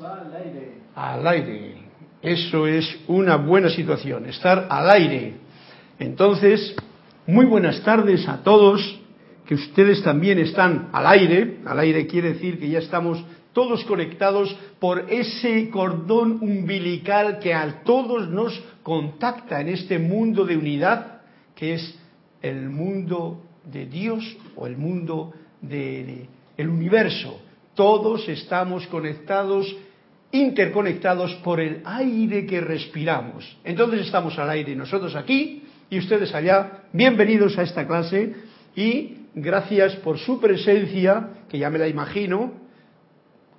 Al aire. Al aire. Eso es una buena situación, estar al aire. Entonces, muy buenas tardes a todos, que ustedes también están al aire. Al aire quiere decir que ya estamos todos conectados por ese cordón umbilical que a todos nos contacta en este mundo de unidad, que es el mundo de Dios o el mundo del el universo. Todos estamos conectados, interconectados por el aire que respiramos. Entonces estamos al aire nosotros aquí y ustedes allá. Bienvenidos a esta clase y gracias por su presencia, que ya me la imagino,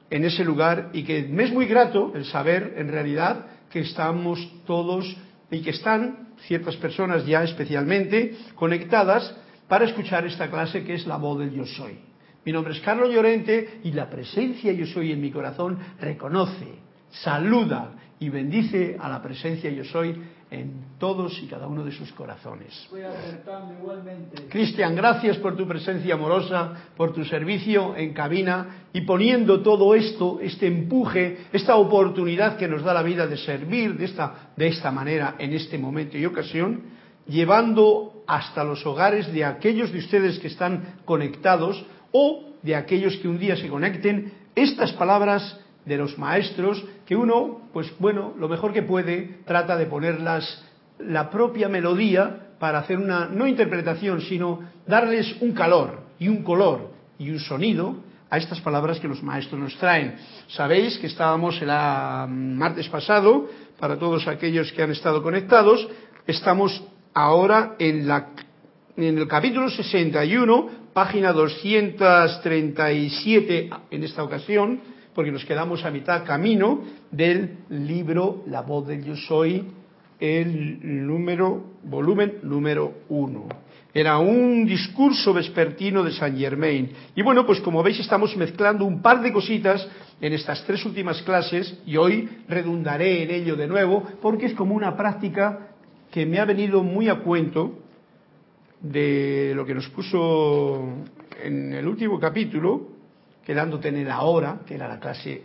en ese lugar y que me es muy grato el saber en realidad que estamos todos y que están ciertas personas ya especialmente conectadas para escuchar esta clase que es la voz del yo soy. Mi nombre es Carlos Llorente y la presencia yo soy en mi corazón reconoce, saluda y bendice a la presencia yo soy en todos y cada uno de sus corazones. Cristian, gracias por tu presencia amorosa, por tu servicio en cabina y poniendo todo esto, este empuje, esta oportunidad que nos da la vida de servir de esta, de esta manera en este momento y ocasión, llevando hasta los hogares de aquellos de ustedes que están conectados o de aquellos que un día se conecten estas palabras de los maestros que uno, pues bueno, lo mejor que puede, trata de ponerlas la propia melodía para hacer una no interpretación, sino darles un calor y un color y un sonido a estas palabras que los maestros nos traen. Sabéis que estábamos el martes pasado, para todos aquellos que han estado conectados, estamos ahora en, la, en el capítulo 61 página 237 en esta ocasión, porque nos quedamos a mitad camino del libro La voz del yo soy, el número, volumen número uno. Era un discurso vespertino de Saint Germain. Y bueno, pues como veis estamos mezclando un par de cositas en estas tres últimas clases y hoy redundaré en ello de nuevo porque es como una práctica que me ha venido muy a cuento de lo que nos puso en el último capítulo, quedándote en la hora, que era la clase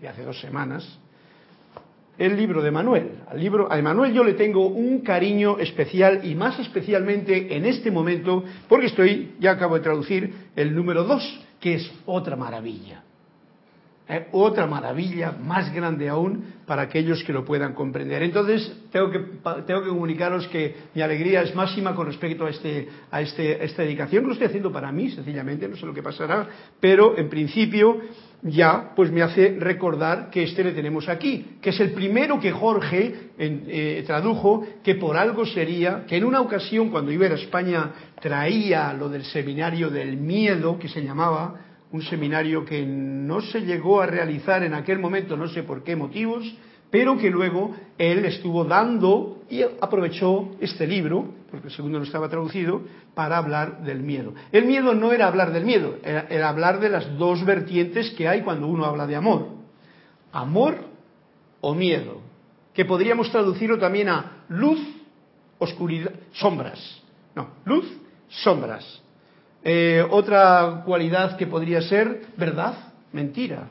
de hace dos semanas, el libro de Manuel. Al libro, a Manuel yo le tengo un cariño especial y más especialmente en este momento, porque estoy, ya acabo de traducir, el número dos, que es otra maravilla. Otra maravilla más grande aún para aquellos que lo puedan comprender. Entonces, tengo que, que comunicaros que mi alegría es máxima con respecto a, este, a este, esta dedicación que lo estoy haciendo para mí, sencillamente, no sé lo que pasará, pero en principio ya pues me hace recordar que este le tenemos aquí, que es el primero que Jorge eh, tradujo, que por algo sería, que en una ocasión cuando iba a España traía lo del seminario del miedo, que se llamaba, un seminario que no se llegó a realizar en aquel momento, no sé por qué motivos, pero que luego él estuvo dando y aprovechó este libro, porque el segundo no estaba traducido, para hablar del miedo. El miedo no era hablar del miedo, era, hablar de las dos vertientes que hay cuando uno habla de amor. Amor o miedo, que podríamos traducirlo también a luz, oscuridad, sombras. No, luz, sombras. Eh, otra cualidad que podría ser verdad, mentira.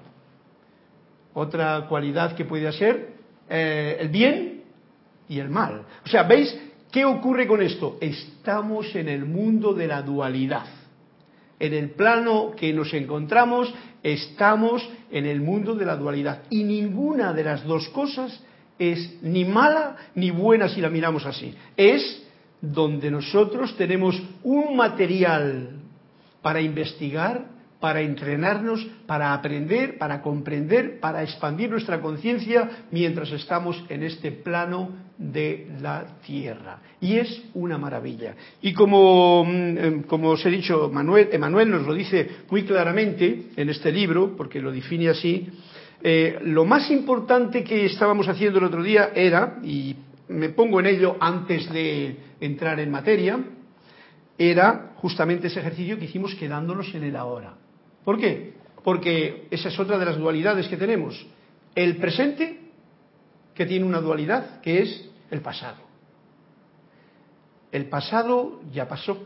Otra cualidad que podría ser eh, el bien y el mal. O sea, ¿veis qué ocurre con esto? Estamos en el mundo de la dualidad. En el plano que nos encontramos, estamos en el mundo de la dualidad. Y ninguna de las dos cosas es ni mala ni buena si la miramos así. Es donde nosotros tenemos un material para investigar, para entrenarnos, para aprender, para comprender, para expandir nuestra conciencia mientras estamos en este plano de la tierra. Y es una maravilla. Y como, mm, em, como os he dicho, Manuel, Emanuel nos lo dice muy claramente en este libro, porque lo define así, eh, lo más importante que estábamos haciendo el otro día era, y me pongo en ello antes de entrar en materia, era justamente ese ejercicio que hicimos quedándonos en el ahora. ¿Por qué? Porque esa es otra de las dualidades que tenemos. El presente, que tiene una dualidad, que es el pasado. El pasado ya pasó,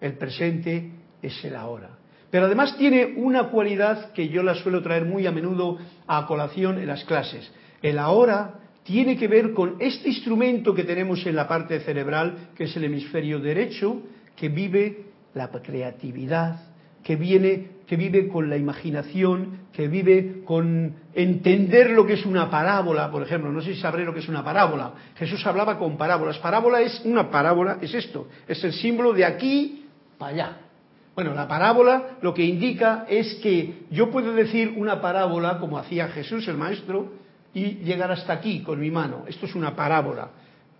el presente es el ahora. Pero además tiene una cualidad que yo la suelo traer muy a menudo a colación en las clases. El ahora tiene que ver con este instrumento que tenemos en la parte cerebral, que es el hemisferio derecho, que vive la creatividad, que viene, que vive con la imaginación, que vive con entender lo que es una parábola, por ejemplo. No sé si sabré lo que es una parábola. Jesús hablaba con parábolas. Parábola es una parábola, es esto, es el símbolo de aquí para allá. Bueno, la parábola lo que indica es que yo puedo decir una parábola como hacía Jesús el maestro y llegar hasta aquí con mi mano. Esto es una parábola.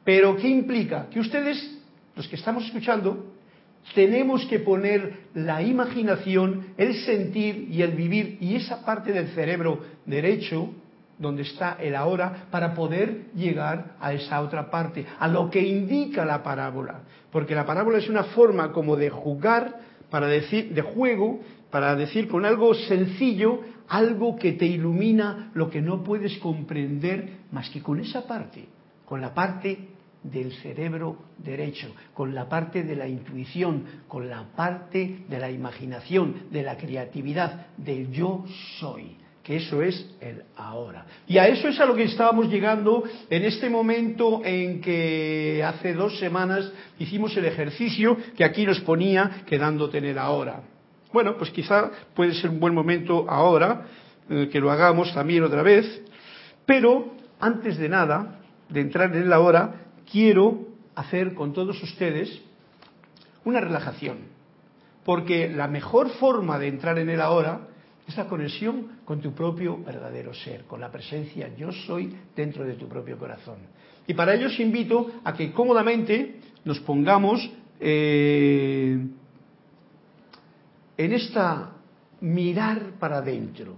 Pero ¿qué implica? Que ustedes, los que estamos escuchando, tenemos que poner la imaginación, el sentir y el vivir y esa parte del cerebro derecho donde está el ahora para poder llegar a esa otra parte, a lo que indica la parábola, porque la parábola es una forma como de jugar para decir de juego para decir con algo sencillo algo que te ilumina lo que no puedes comprender más que con esa parte, con la parte del cerebro derecho, con la parte de la intuición, con la parte de la imaginación, de la creatividad, del yo soy, que eso es el ahora. Y a eso es a lo que estábamos llegando en este momento en que hace dos semanas hicimos el ejercicio que aquí nos ponía quedándote en el ahora. Bueno, pues quizá puede ser un buen momento ahora eh, que lo hagamos también otra vez, pero antes de nada, de entrar en el ahora, quiero hacer con todos ustedes una relajación, porque la mejor forma de entrar en el ahora es la conexión con tu propio verdadero ser, con la presencia yo soy dentro de tu propio corazón. Y para ello os invito a que cómodamente nos pongamos eh, en esta mirar para adentro,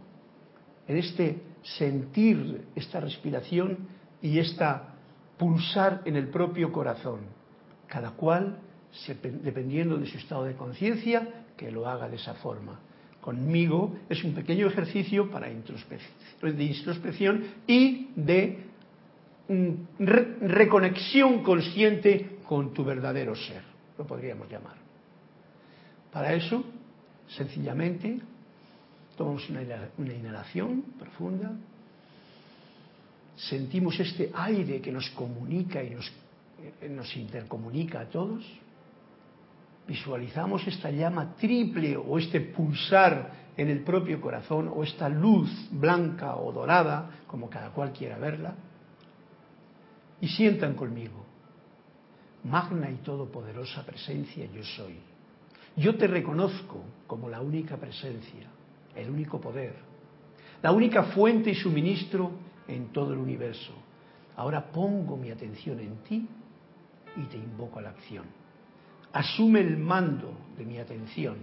en este sentir esta respiración y esta pulsar en el propio corazón, cada cual, dependiendo de su estado de conciencia, que lo haga de esa forma. Conmigo es un pequeño ejercicio para de introspección y de mm, reconexión consciente con tu verdadero ser, lo podríamos llamar. Para eso, sencillamente, tomamos una inhalación profunda, sentimos este aire que nos comunica y nos, eh, nos intercomunica a todos, visualizamos esta llama triple o este pulsar en el propio corazón o esta luz blanca o dorada, como cada cual quiera verla, y sientan conmigo, magna y todopoderosa presencia yo soy. Yo te reconozco como la única presencia, el único poder, la única fuente y suministro en todo el universo. Ahora pongo mi atención en ti y te invoco a la acción. Asume el mando de mi atención,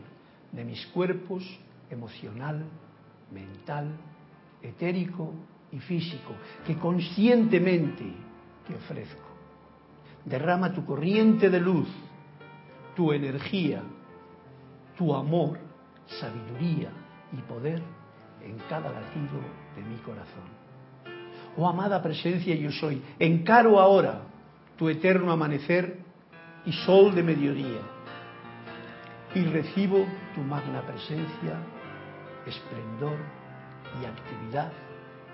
de mis cuerpos emocional, mental, etérico y físico, que conscientemente te ofrezco. Derrama tu corriente de luz, tu energía, tu amor, sabiduría y poder en cada latido de mi corazón. Oh amada presencia yo soy, encaro ahora tu eterno amanecer y sol de mediodía y recibo tu magna presencia, esplendor y actividad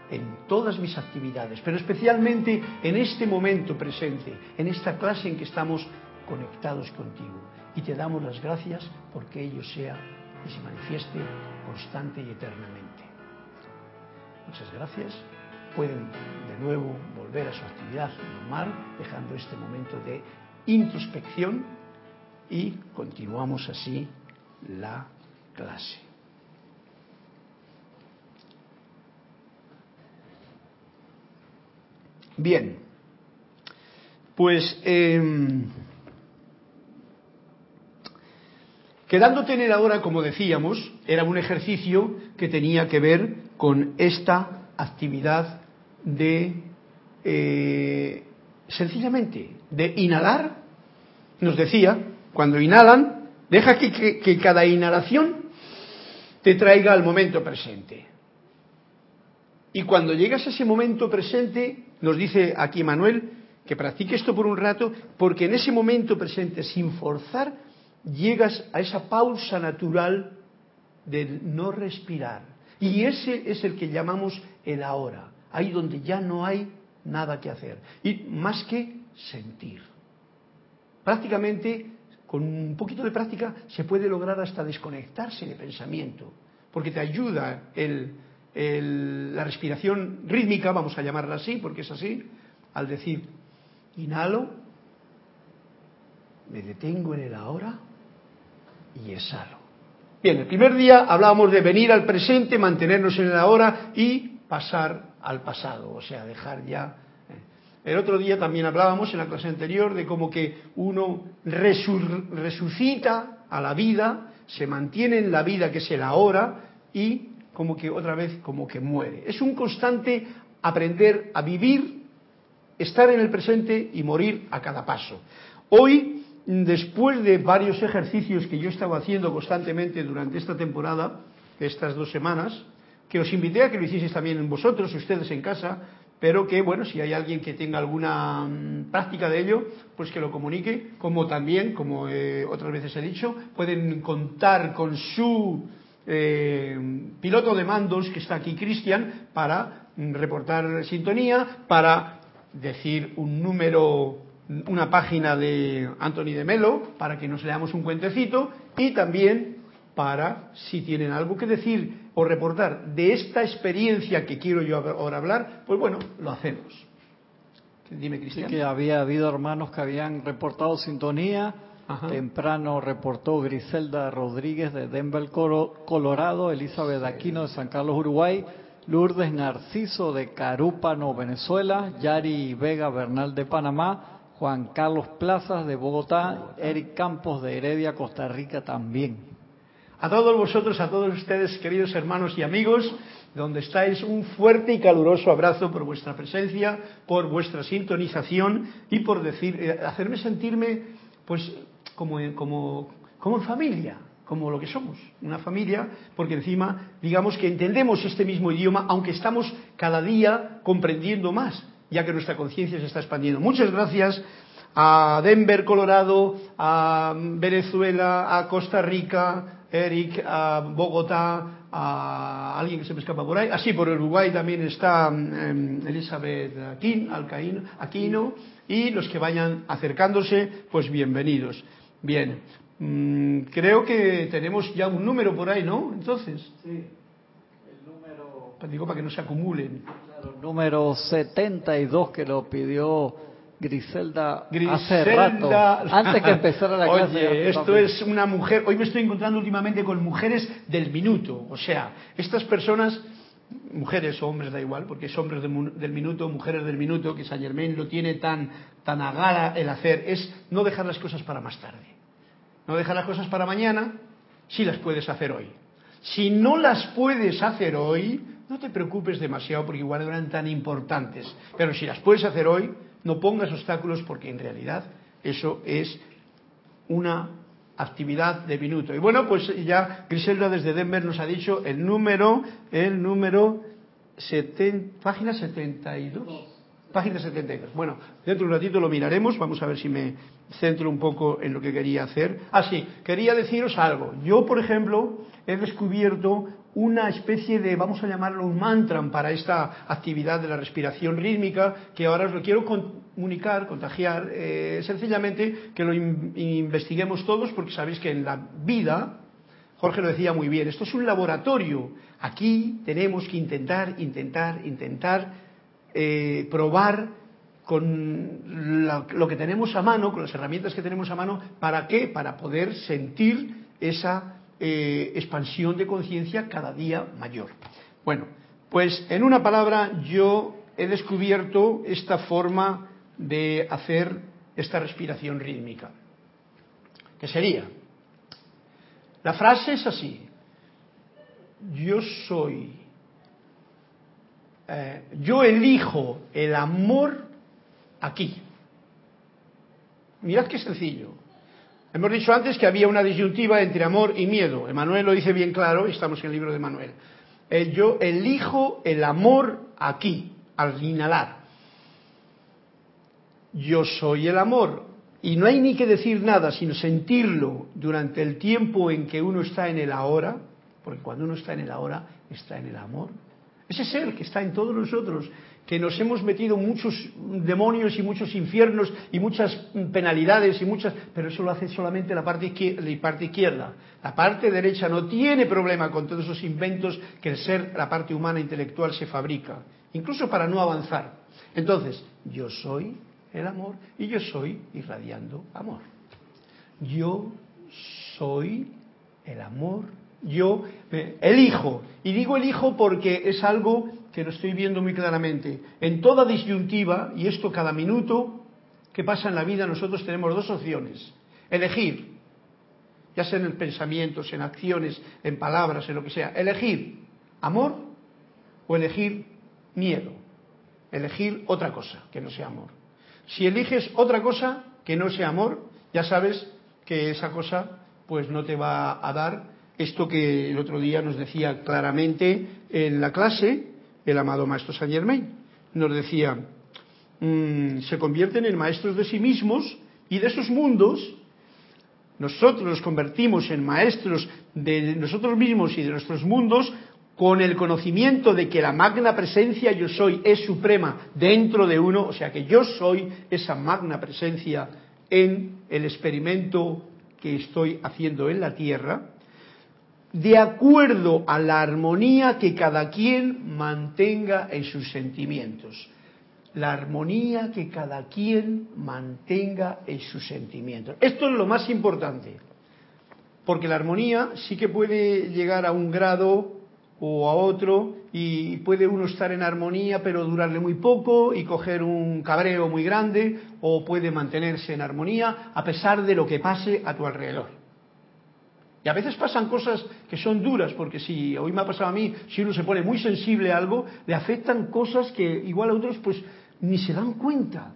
en todas mis actividades, pero especialmente en este momento presente, en esta clase en que estamos conectados contigo. Y te damos las gracias porque ello sea y se manifieste constante y eternamente. Muchas gracias pueden de nuevo volver a su actividad normal, dejando este momento de introspección y continuamos así la clase. Bien, pues eh, quedándote en el ahora, como decíamos, era un ejercicio que tenía que ver con esta actividad de eh, sencillamente de inhalar, nos decía, cuando inhalan, deja que, que cada inhalación te traiga al momento presente. Y cuando llegas a ese momento presente, nos dice aquí Manuel, que practique esto por un rato, porque en ese momento presente, sin forzar, llegas a esa pausa natural del no respirar. Y ese es el que llamamos el ahora, ahí donde ya no hay nada que hacer. Y más que sentir. Prácticamente, con un poquito de práctica, se puede lograr hasta desconectarse de pensamiento, porque te ayuda la respiración rítmica, vamos a llamarla así, porque es así, al decir, inhalo, me detengo en el ahora y exhalo. Bien, el primer día hablábamos de venir al presente, mantenernos en el ahora y pasar al pasado, o sea, dejar ya el otro día también hablábamos en la clase anterior de cómo que uno resucita a la vida, se mantiene en la vida que es el ahora y como que otra vez como que muere. Es un constante aprender a vivir, estar en el presente y morir a cada paso. Hoy, después de varios ejercicios que yo estaba haciendo constantemente durante esta temporada, estas dos semanas, que os invité a que lo hicieseis también vosotros, ustedes en casa, pero que, bueno, si hay alguien que tenga alguna mm, práctica de ello, pues que lo comunique, como también, como eh, otras veces he dicho, pueden contar con su eh, piloto de mandos, que está aquí Cristian, para mm, reportar sintonía, para decir un número, una página de Anthony de Melo, para que nos leamos un cuentecito, y también para, si tienen algo que decir o reportar de esta experiencia que quiero yo ahora hablar, pues bueno, lo hacemos. Dime, Cristian. Sí, que había habido hermanos que habían reportado sintonía. Temprano reportó Griselda Rodríguez de Denver, Colorado, Elizabeth Aquino de San Carlos, Uruguay, Lourdes Narciso de Carúpano, Venezuela, Yari Vega Bernal de Panamá, Juan Carlos Plazas de Bogotá, Eric Campos de Heredia, Costa Rica también. A todos vosotros, a todos ustedes, queridos hermanos y amigos, donde estáis, un fuerte y caluroso abrazo por vuestra presencia, por vuestra sintonización y por eh, hacerme sentirme, pues, como, como, como en familia, como lo que somos, una familia, porque encima, digamos que entendemos este mismo idioma, aunque estamos cada día comprendiendo más, ya que nuestra conciencia se está expandiendo. Muchas gracias a Denver, Colorado, a Venezuela, a Costa Rica, Eric, a Bogotá, a alguien que se me escapa por ahí. Así, por Uruguay también está em, Elizabeth Aquino, y los que vayan acercándose, pues bienvenidos. Bien, mm, creo que tenemos ya un número por ahí, ¿no? Entonces. Sí, el número. Digo para que no se acumulen. Claro, número 72 que lo pidió Griselda, hace rato, antes que empezara la clase. Oye, esto es una mujer, hoy me estoy encontrando últimamente con mujeres del minuto, o sea, estas personas, mujeres o hombres, da igual, porque es hombres del minuto, mujeres del minuto, que Saint Germain lo tiene tan, tan a gala el hacer, es no dejar las cosas para más tarde. No dejar las cosas para mañana, si las puedes hacer hoy. Si no las puedes hacer hoy, no te preocupes demasiado porque igual eran tan importantes. Pero si las puedes hacer hoy, no pongas obstáculos porque en realidad eso es una actividad de minuto. Y bueno, pues ya Griselda desde Denver nos ha dicho el número, el número, página 72. Página 72. Bueno, dentro de un ratito lo miraremos, vamos a ver si me centro un poco en lo que quería hacer. Ah, sí, quería deciros algo. Yo, por ejemplo, he descubierto una especie de, vamos a llamarlo un mantra para esta actividad de la respiración rítmica, que ahora os lo quiero comunicar, contagiar, eh, sencillamente que lo investiguemos todos, porque sabéis que en la vida, Jorge lo decía muy bien, esto es un laboratorio. Aquí tenemos que intentar, intentar, intentar eh, probar con lo que tenemos a mano, con las herramientas que tenemos a mano, ¿para qué? Para poder sentir esa eh, expansión de conciencia cada día mayor. Bueno, pues en una palabra yo he descubierto esta forma de hacer esta respiración rítmica. ¿Qué sería? La frase es así. Yo soy, eh, yo elijo el amor aquí. Mirad qué sencillo. Hemos dicho antes que había una disyuntiva entre amor y miedo. Emanuel lo dice bien claro, y estamos en el libro de Manuel. Eh, yo elijo el amor aquí, al inhalar. Yo soy el amor. Y no hay ni que decir nada, sino sentirlo durante el tiempo en que uno está en el ahora, porque cuando uno está en el ahora, está en el amor. Ese ser que está en todos nosotros, que nos hemos metido muchos demonios y muchos infiernos y muchas penalidades y muchas, pero eso lo hace solamente la parte, la parte izquierda. La parte derecha no tiene problema con todos esos inventos que el ser, la parte humana intelectual se fabrica, incluso para no avanzar. Entonces, yo soy el amor y yo soy irradiando amor. Yo soy el amor. Yo elijo. Y digo elijo porque es algo que lo estoy viendo muy claramente. En toda disyuntiva, y esto cada minuto que pasa en la vida, nosotros tenemos dos opciones. Elegir, ya sea en pensamientos, en acciones, en palabras, en lo que sea. Elegir amor o elegir miedo. Elegir otra cosa que no sea amor. Si eliges otra cosa que no sea amor, ya sabes que esa cosa pues no te va a dar esto que el otro día nos decía claramente en la clase el amado maestro Saint Germain. Nos decía, mm, se convierten en maestros de sí mismos y de esos mundos nosotros nos convertimos en maestros de nosotros mismos y de nuestros mundos con el conocimiento de que la magna presencia yo soy es suprema dentro de uno, o sea que yo soy esa magna presencia en el experimento que estoy haciendo en la Tierra, de acuerdo a la armonía que cada quien mantenga en sus sentimientos. La armonía que cada quien mantenga en sus sentimientos. Esto es lo más importante, porque la armonía sí que puede llegar a un grado o a otro y puede uno estar en armonía pero durarle muy poco y coger un cabreo muy grande o puede mantenerse en armonía a pesar de lo que pase a tu alrededor. Y a veces pasan cosas que son duras, porque si hoy me ha pasado a mí, si uno se pone muy sensible a algo, le afectan cosas que igual a otros pues ni se dan cuenta.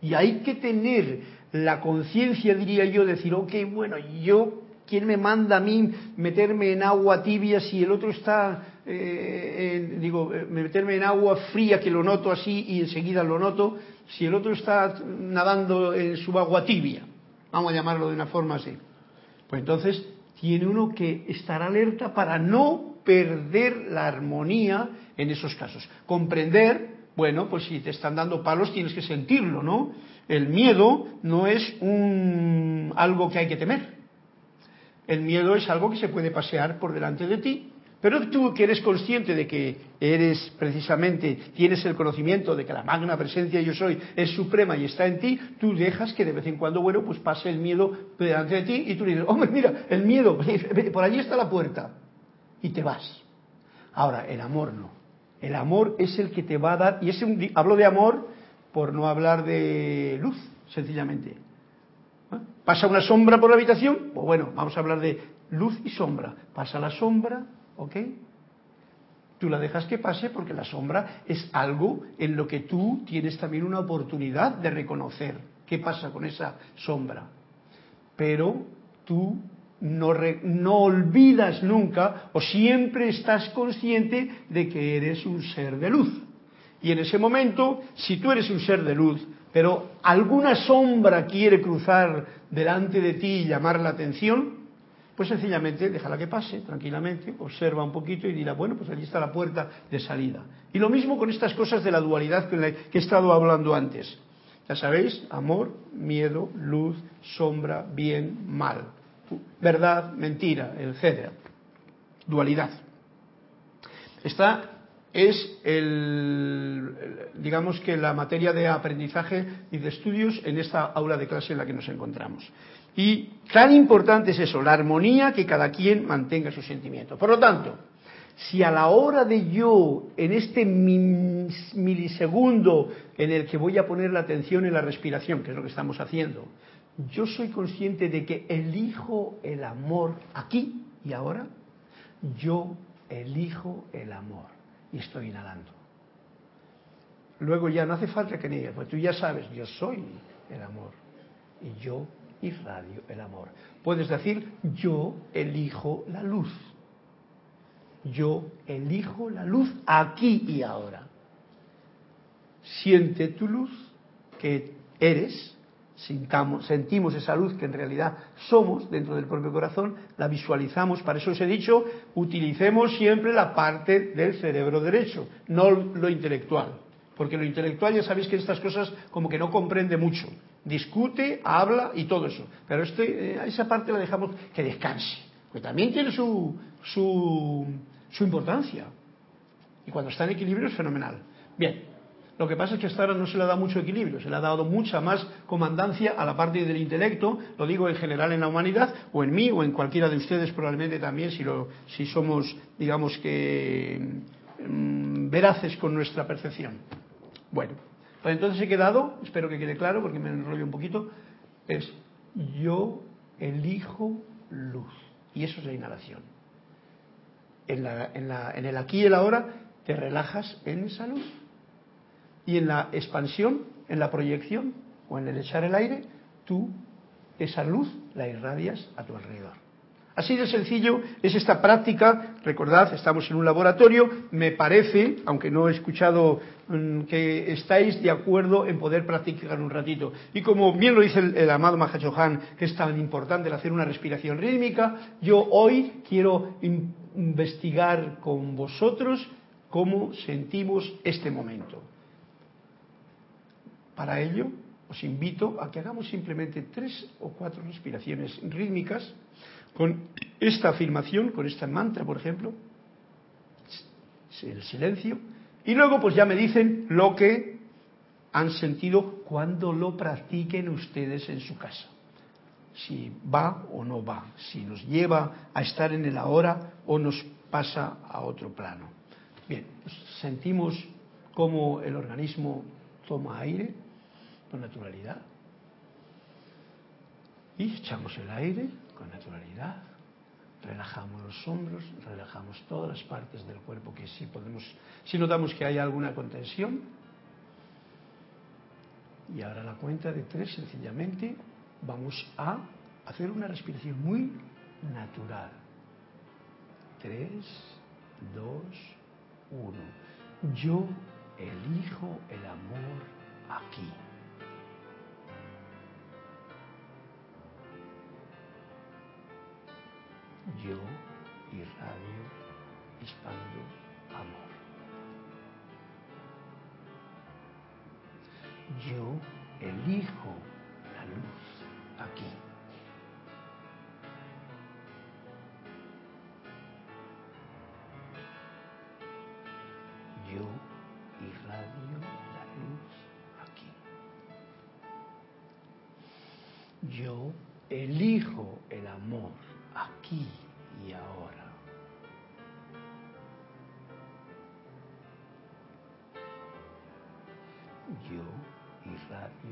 Y hay que tener la conciencia, diría yo, de decir, ok, bueno, yo ¿Quién me manda a mí meterme en agua tibia si el otro está, eh, digo, eh, meterme en agua fría que lo noto así y enseguida lo noto, si el otro está nadando en su agua tibia? Vamos a llamarlo de una forma así. Pues entonces tiene uno que estar alerta para no perder la armonía en esos casos. Comprender, bueno, pues si te están dando palos tienes que sentirlo, ¿no? El miedo no es un, algo que hay que temer el miedo es algo que se puede pasear por delante de ti, pero tú que eres consciente de que eres precisamente, tienes el conocimiento de que la magna presencia yo soy es suprema y está en ti, tú dejas que de vez en cuando, bueno, pues pase el miedo delante de ti y tú dices, hombre, mira, el miedo, por allí está la puerta. Y te vas. Ahora, el amor no. El amor es el que te va a dar, y es un, hablo de amor por no hablar de luz, sencillamente. ¿Pasa una sombra por la habitación? Pues bueno, vamos a hablar de luz y sombra. Pasa la sombra, ¿ok? Tú la dejas que pase porque la sombra es algo en lo que tú tienes también una oportunidad de reconocer qué pasa con esa sombra. Pero tú no, no, olvidas nunca o siempre estás consciente de que eres un ser de luz. Y en ese momento, si tú eres un ser de luz, pero alguna sombra quiere cruzar delante de ti y llamar la atención, pues sencillamente déjala que pase tranquilamente, observa un poquito y dirá, bueno, pues allí está la puerta de salida. Y lo mismo con estas cosas de la dualidad que he estado hablando antes. Ya sabéis, amor, miedo, luz, sombra, bien, mal, verdad, mentira, etcétera. Dualidad. Está es el, digamos que la materia de aprendizaje y de estudios en esta aula de clase en la que nos encontramos. Y tan importante es eso, la armonía que cada quien mantenga su sentimiento. Por lo tanto, si a la hora de yo, en este milisegundo en el que voy a poner la atención en la respiración, que es lo que estamos haciendo, yo soy consciente de que elijo el amor aquí y ahora, yo elijo el amor y estoy inhalando. Luego ya no hace falta que digas, pues tú ya sabes, yo soy el amor y yo irradio el amor. Puedes decir, yo elijo la luz. Yo elijo la luz aquí y ahora. Siente tu luz que eres, sintamos, sentimos esa luz que en realidad somos dentro del propio corazón, la visualizamos. Para eso os he dicho, utilicemos siempre la parte del cerebro derecho, no lo intelectual. Porque lo intelectual ya sabéis que estas cosas como que no comprende mucho. Discute, habla y todo eso. Pero este, eh, esa parte la dejamos que descanse. Porque también tiene su, su, su importancia. Y cuando está en equilibrio es fenomenal. Bien, lo que pasa es que hasta ahora no se le ha dado mucho equilibrio, se le ha dado mucha más comandancia a la parte del intelecto, lo digo en general en la humanidad, o en mí, o en cualquiera de ustedes probablemente también, si, lo, si somos, digamos que, mm, veraces con nuestra percepción. Bueno, pues entonces he quedado, espero que quede claro porque me enrollo un poquito, es yo elijo luz. Y eso es la inhalación. En, la, en, la, en el aquí y el ahora te relajas en esa luz y en la expansión, en la proyección o en el echar el aire, tú esa luz la irradias a tu alrededor. Así de sencillo es esta práctica. Recordad, estamos en un laboratorio. Me parece, aunque no he escuchado mm, que estáis de acuerdo en poder practicar un ratito. Y como bien lo dice el, amado Mahachohan, que es tan importante el hacer una respiración rítmica, yo hoy quiero investigar con vosotros cómo sentimos este momento. Para ello, os invito a que hagamos simplemente tres o cuatro respiraciones rítmicas con esta afirmación, con esta mantra, por ejemplo, el silencio, y luego pues ya me dicen lo que han sentido cuando lo practiquen ustedes en su casa. Si va o no va, si nos lleva a estar en el ahora o nos pasa a otro plano. Bien, pues sentimos cómo el organismo toma aire, con naturalidad. Y echamos el aire con naturalidad. Relajamos los hombros, relajamos todas las partes del cuerpo que sí podemos, si notamos que hay alguna contención. Y ahora la cuenta de tres, sencillamente, vamos a hacer una respiración muy natural. Tres, dos, uno. Yo elijo el amor aquí. Yo irradio, expando amor. Yo elijo la luz aquí.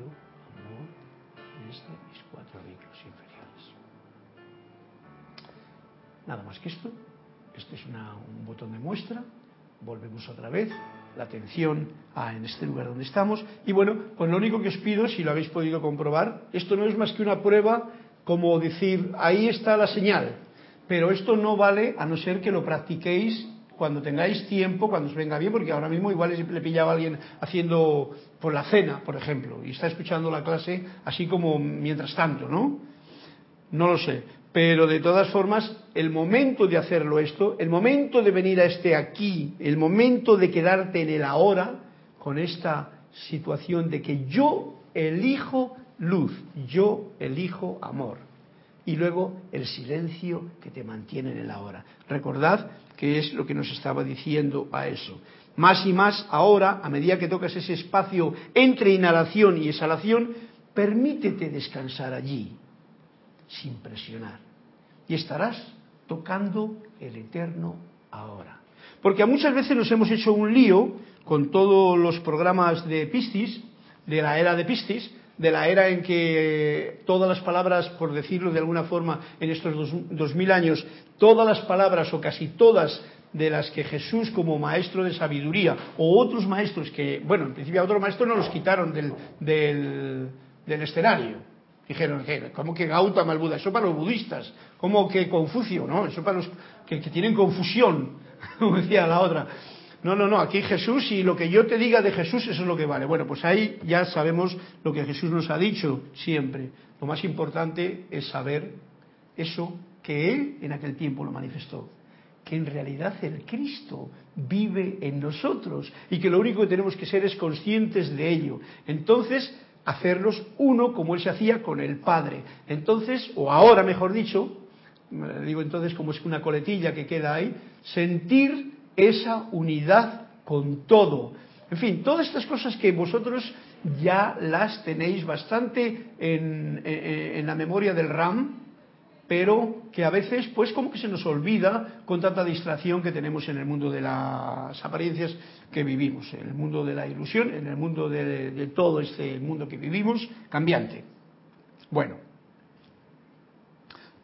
Amor desde mis cuatro vehículos inferiores. Nada más que esto. Este es un botón de muestra. Volvemos otra vez la atención a, en este lugar donde estamos. Y bueno, pues lo único que os pido, si lo habéis podido comprobar, esto no es más que una prueba como decir, ahí está la señal. Pero esto no vale a no ser que lo practiquéis cuando tengáis tiempo, cuando os venga bien, porque ahora mismo igual le pillaba a alguien haciendo por la cena, por ejemplo, y está escuchando la clase así como mientras tanto, ¿no? No lo sé. Pero de todas formas, el momento de hacerlo esto, el momento de venir a este aquí, el momento de quedarte en el ahora, con esta situación de que yo elijo luz, yo elijo amor. Y luego el silencio que te mantiene en el ahora. Recordad que es lo que nos estaba diciendo a eso. Más y más ahora, a medida que tocas ese espacio entre inhalación y exhalación, permítete descansar allí, sin presionar. Y estarás tocando el eterno ahora. Porque a muchas veces nos hemos hecho un lío con todos los programas de Piscis, de la era de Piscis, de la era en que todas las palabras, por decirlo de alguna forma, en estos dos, mil años, todas las palabras o casi todas de las que Jesús como maestro de sabiduría o otros maestros que, bueno, en principio a otros maestros no los quitaron del, del, escenario. Dijeron, ¿cómo que Gautama el Buda? Eso para los budistas. ¿Cómo que Confucio? No, eso para los que, que tienen confusión, como decía la otra. No, no, no, aquí Jesús y lo que yo te diga de Jesús, eso es lo que vale. Bueno, pues ahí ya sabemos lo que Jesús nos ha dicho siempre. Lo más importante es saber eso que Él en aquel tiempo lo manifestó que en realidad el Cristo vive en nosotros y que lo único que tenemos que ser es conscientes de ello. Entonces, hacerlos uno como Él se hacía con el Padre. Entonces, o ahora mejor dicho, digo entonces como es una coletilla que queda ahí, sentir esa unidad con todo. En fin, todas estas cosas que vosotros ya las tenéis bastante en, en la memoria del RAM, pero que a veces pues como que se nos olvida con tanta distracción que tenemos en el mundo de las apariencias que vivimos, en el mundo de la ilusión, en el mundo de, todo este mundo que vivimos cambiante. Bueno,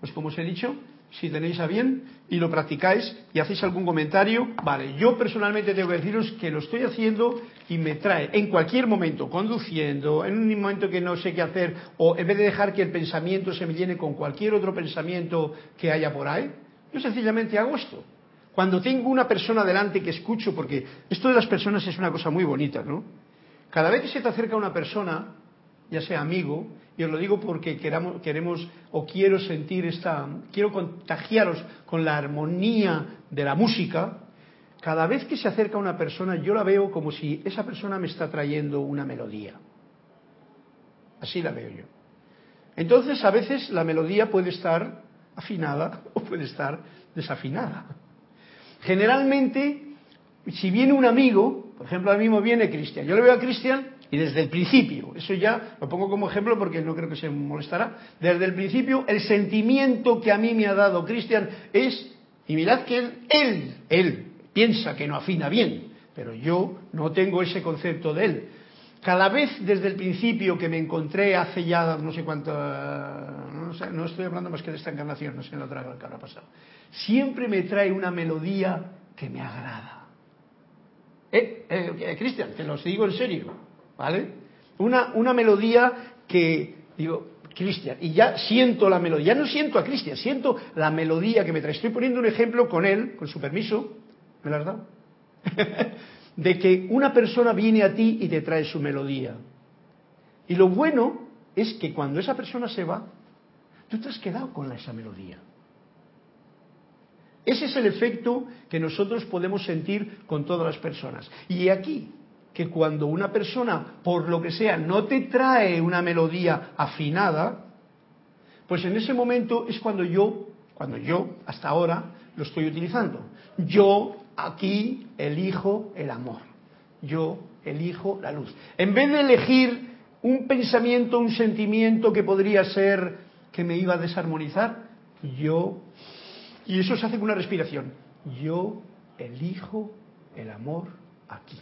pues como os he dicho, si tenéis a bien y lo practicáis y hacéis algún comentario, vale, yo personalmente tengo que deciros que lo estoy haciendo y me trae en cualquier momento, conduciendo, en un momento que no sé qué hacer, o en vez de dejar que el pensamiento se me llene con cualquier otro pensamiento que haya por ahí, yo sencillamente hago esto. Cuando tengo una persona delante que escucho, porque esto de las personas es una cosa muy bonita, ¿no? Cada vez que se te acerca una persona, ya sea amigo, y os lo digo porque queramos, queremos o quiero sentir esta, quiero contagiaros con la armonía de la música. Cada vez que se acerca una persona, yo la veo como si esa persona me está trayendo una melodía. Así la veo yo. Entonces, a veces la melodía puede estar afinada o puede estar desafinada. Generalmente, si viene un amigo, por ejemplo, ahora mismo viene Cristian, yo le veo a Cristian y desde el principio, eso ya lo pongo como ejemplo porque no creo que se molestará, desde el principio el sentimiento que a mí me ha dado Cristian es, y mirad que él, él, piensa que no afina bien, pero yo no tengo ese concepto de él. Cada vez desde el principio que me encontré hace ya no sé cuánto, no, sé, no estoy hablando más que de esta encarnación, no sé en la otra que habrá pasado, siempre me trae una melodía que me agrada. Eh, eh Cristian, te lo digo en serio. ¿Vale? Una, una melodía que, digo, Cristian, y ya siento la melodía, ya no siento a Cristian, siento la melodía que me trae. Estoy poniendo un ejemplo con él, con su permiso, ¿me lo has dado? de que una persona viene a ti y te trae su melodía. Y lo bueno es que cuando esa persona se va, tú te has quedado con esa melodía. Ese es el efecto que nosotros podemos sentir con todas las personas. Y aquí que cuando una persona, por lo que sea, no te trae una melodía afinada, pues en ese momento es cuando yo, cuando yo hasta ahora lo estoy utilizando. Yo aquí elijo el amor. Yo elijo la luz. En vez de elegir un pensamiento, un sentimiento que podría ser que me iba a desarmonizar, yo, y eso se hace con una respiración, yo elijo el amor aquí.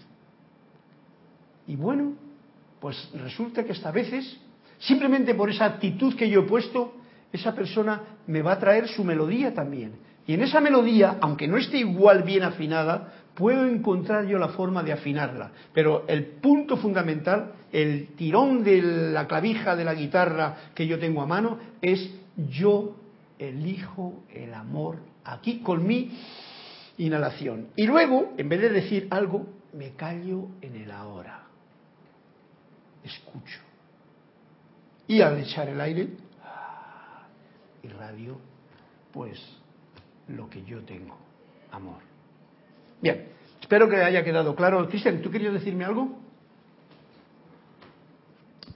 Y bueno, pues resulta que hasta veces, simplemente por esa actitud que yo he puesto, esa persona me va a traer su melodía también. Y en esa melodía, aunque no esté igual bien afinada, puedo encontrar yo la forma de afinarla. Pero el punto fundamental, el tirón de la clavija de la guitarra que yo tengo a mano, es yo elijo el amor aquí con mi inhalación. Y luego, en vez de decir algo, me callo en el ahora escucho. Y al echar el aire, irradio, pues, lo que yo tengo, amor. Bien, espero que haya quedado claro. Cristian, ¿tú querías decirme algo?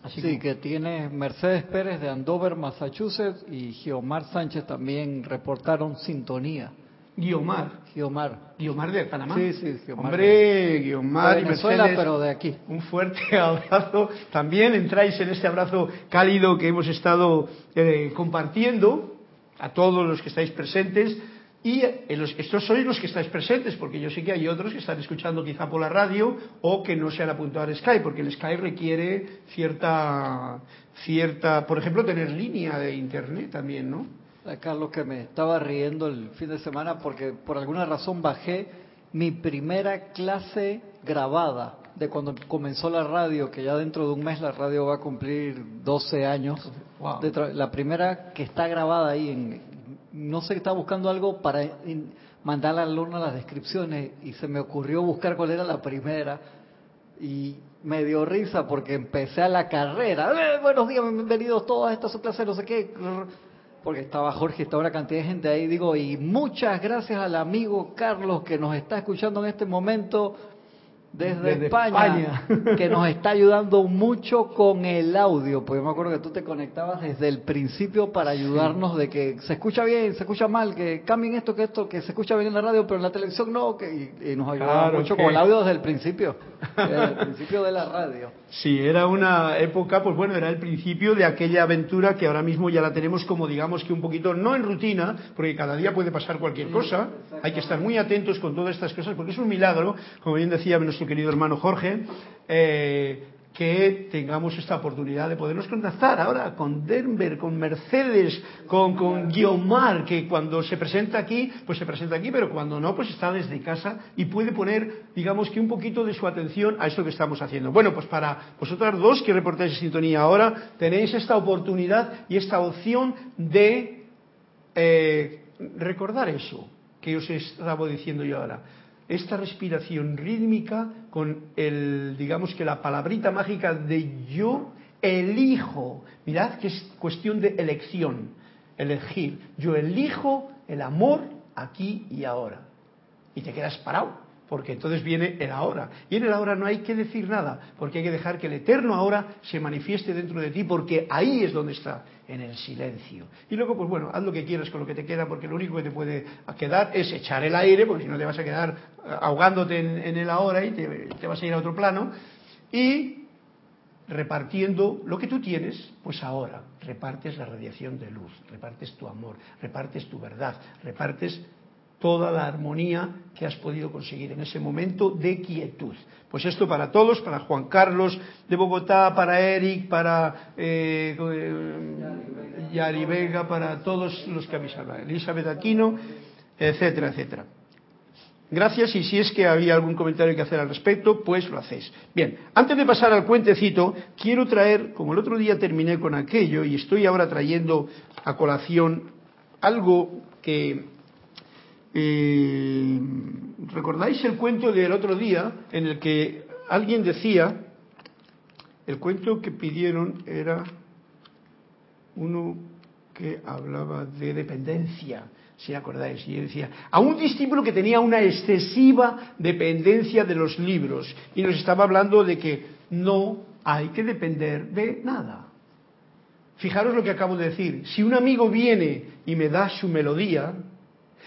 Así sí, que... tiene Mercedes Pérez de Andover, Massachusetts, y Giomar Sánchez también reportaron sintonía. Guiomar. Guiomar. Guiomar de Panamá. Sí, sí, Guiomar. Hombre, Guiomar y Mercedes, pero de aquí. Un fuerte abrazo. También entráis en este abrazo cálido que hemos estado eh, compartiendo a todos los que estáis presentes. Y estos sois los que estáis presentes, porque yo sé que hay otros que están escuchando quizá por la radio o que no se han apuntado al Skype, porque el Skype requiere cierta, cierta, por ejemplo, tener línea de Internet también, ¿no? Carlos, que me estaba riendo el fin de semana porque por alguna razón bajé mi primera clase grabada de cuando comenzó la radio, que ya dentro de un mes la radio va a cumplir 12 años. La primera que está grabada ahí, en, no sé, está buscando algo para, mandar al alumno las descripciones y se me ocurrió buscar cuál era la primera y me dio risa porque empecé a la carrera. Eh, buenos días, bienvenidos todos a esta su clase, no sé qué. Porque estaba Jorge, estaba una cantidad de gente ahí. Digo, y muchas gracias al amigo Carlos que nos está escuchando en este momento desde, España, que nos está ayudando mucho con el audio, porque me acuerdo que tú te conectabas desde el principio para ayudarnos de que se escucha bien, se escucha mal, que cambien esto, que esto, que se escucha bien en la radio, pero en la televisión no, que y, nos ayudaba mucho con el audio desde el principio, desde el principio de la radio. Sí, era una época, pues bueno, era el principio de aquella aventura que ahora mismo ya la tenemos como digamos que un poquito, no en rutina, porque cada día puede pasar cualquier cosa, hay que estar muy atentos con todas estas cosas, porque es un milagro, como bien decía nuestro querido hermano Jorge, eh, que tengamos esta oportunidad de podernos contactar ahora con Denver, con Mercedes, con, con Guiomar, que cuando se presenta aquí, pues se presenta aquí, pero cuando no, pues está desde casa y puede poner, digamos que un poquito de su atención a esto que estamos haciendo. Bueno, pues para vosotras dos que reportáis en sintonía ahora, tenéis esta oportunidad y esta opción de eh, recordar eso que os estaba diciendo yo ahora esta respiración rítmica con el, digamos que la palabrita mágica de yo elijo. Mirad que es cuestión de elección, elegir. Yo elijo el amor aquí y ahora. Y te quedas parado porque entonces viene el ahora. Y en el ahora no hay que decir nada, porque hay que dejar que el eterno ahora se manifieste dentro de ti, porque ahí es donde está, en el silencio. Y luego, pues bueno, haz lo que quieras con lo que te queda, porque lo único que te puede quedar es echar el aire, porque si no te vas a quedar ahogándote en, el ahora y te, te vas a ir a otro plano. Y repartiendo lo que tú tienes, pues ahora repartes la radiación de luz, repartes tu amor, repartes tu verdad, repartes toda la armonía que has podido conseguir en ese momento de quietud. Pues esto para todos, para Juan Carlos de Bogotá, para Eric, para eh, Yari Vega, para todos los que habéis hablado, Elizabeth Aquino, etcétera, etcétera. Gracias y si es que había algún comentario que hacer al respecto, pues lo hacéis. Bien, antes de pasar al cuentecito, quiero traer, como el otro día terminé con aquello y estoy ahora trayendo a colación algo que eh, ¿Recordáis el cuento del otro día en el que alguien decía, el cuento que pidieron era uno que hablaba de dependencia, si acordáis, y decía, a un discípulo que tenía una excesiva dependencia de los libros, y nos estaba hablando de que no hay que depender de nada. Fijaros lo que acabo de decir, si un amigo viene y me da su melodía,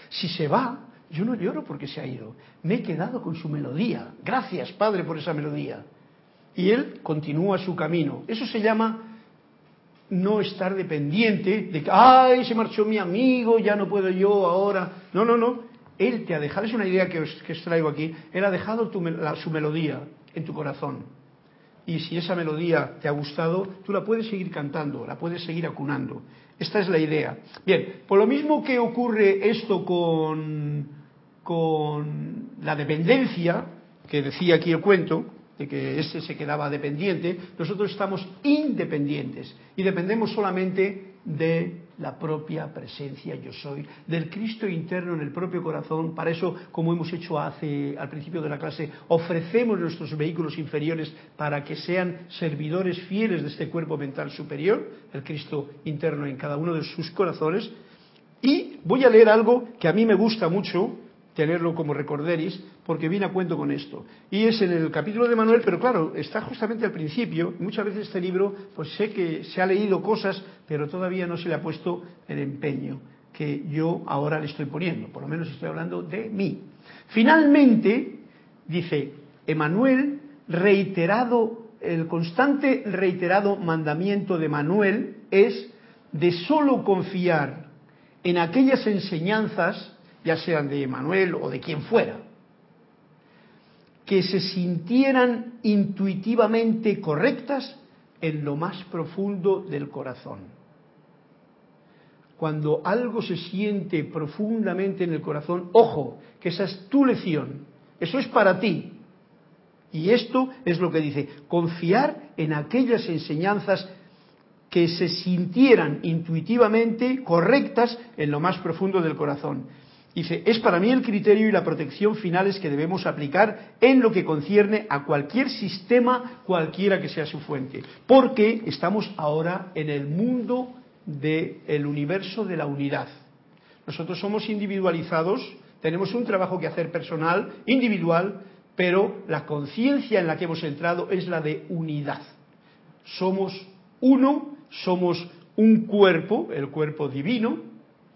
si se va, yo no lloro porque se ha ido. Me he quedado con su melodía. Gracias, Padre, por esa melodía. Y él continúa su camino. Eso se llama no estar dependiente de que, ay, se marchó mi amigo, ya no puedo yo ahora. No, no, no. Él te ha dejado, es una idea que os, que traigo aquí, él ha dejado su melodía en tu corazón. Y si esa melodía te ha gustado, tú la puedes seguir cantando, la puedes seguir acunando. Esta es la idea. Bien, por lo mismo que ocurre esto con, con la dependencia, que decía aquí el cuento, de que ese se quedaba dependiente, nosotros estamos independientes y dependemos solamente de la propia presencia yo soy, del Cristo interno en el propio corazón. Para eso, como hemos hecho hace, al principio de la clase, ofrecemos nuestros vehículos inferiores para que sean servidores fieles de este cuerpo mental superior, el Cristo interno en cada uno de sus corazones. Y voy a leer algo que a mí me gusta mucho, tenerlo como recorderis, porque viene a cuento con esto. Y es en el capítulo de Manuel, pero claro, está justamente al principio. Muchas veces este libro, pues sé que se ha leído cosas, pero todavía no se le ha puesto el empeño que yo ahora le estoy poniendo. Por lo menos estoy hablando de mí. Finalmente, dice Emanuel, reiterado, el constante reiterado mandamiento de Manuel es de solo confiar en aquellas enseñanzas ya sean de Manuel o de quien fuera, que se sintieran intuitivamente correctas en lo más profundo del corazón. Cuando algo se siente profundamente en el corazón, ojo, que esa es tu lección, eso es para ti. Y esto es lo que dice, confiar en aquellas enseñanzas que se sintieran intuitivamente correctas en lo más profundo del corazón Dice, es para mí el criterio y la protección finales que debemos aplicar en lo que concierne a cualquier sistema, cualquiera que sea su fuente. Porque estamos ahora en el mundo del universo de la unidad. Nosotros somos individualizados, tenemos un trabajo que hacer personal, individual, pero la conciencia en la que hemos entrado es la de unidad. Somos uno, somos un cuerpo, el cuerpo divino,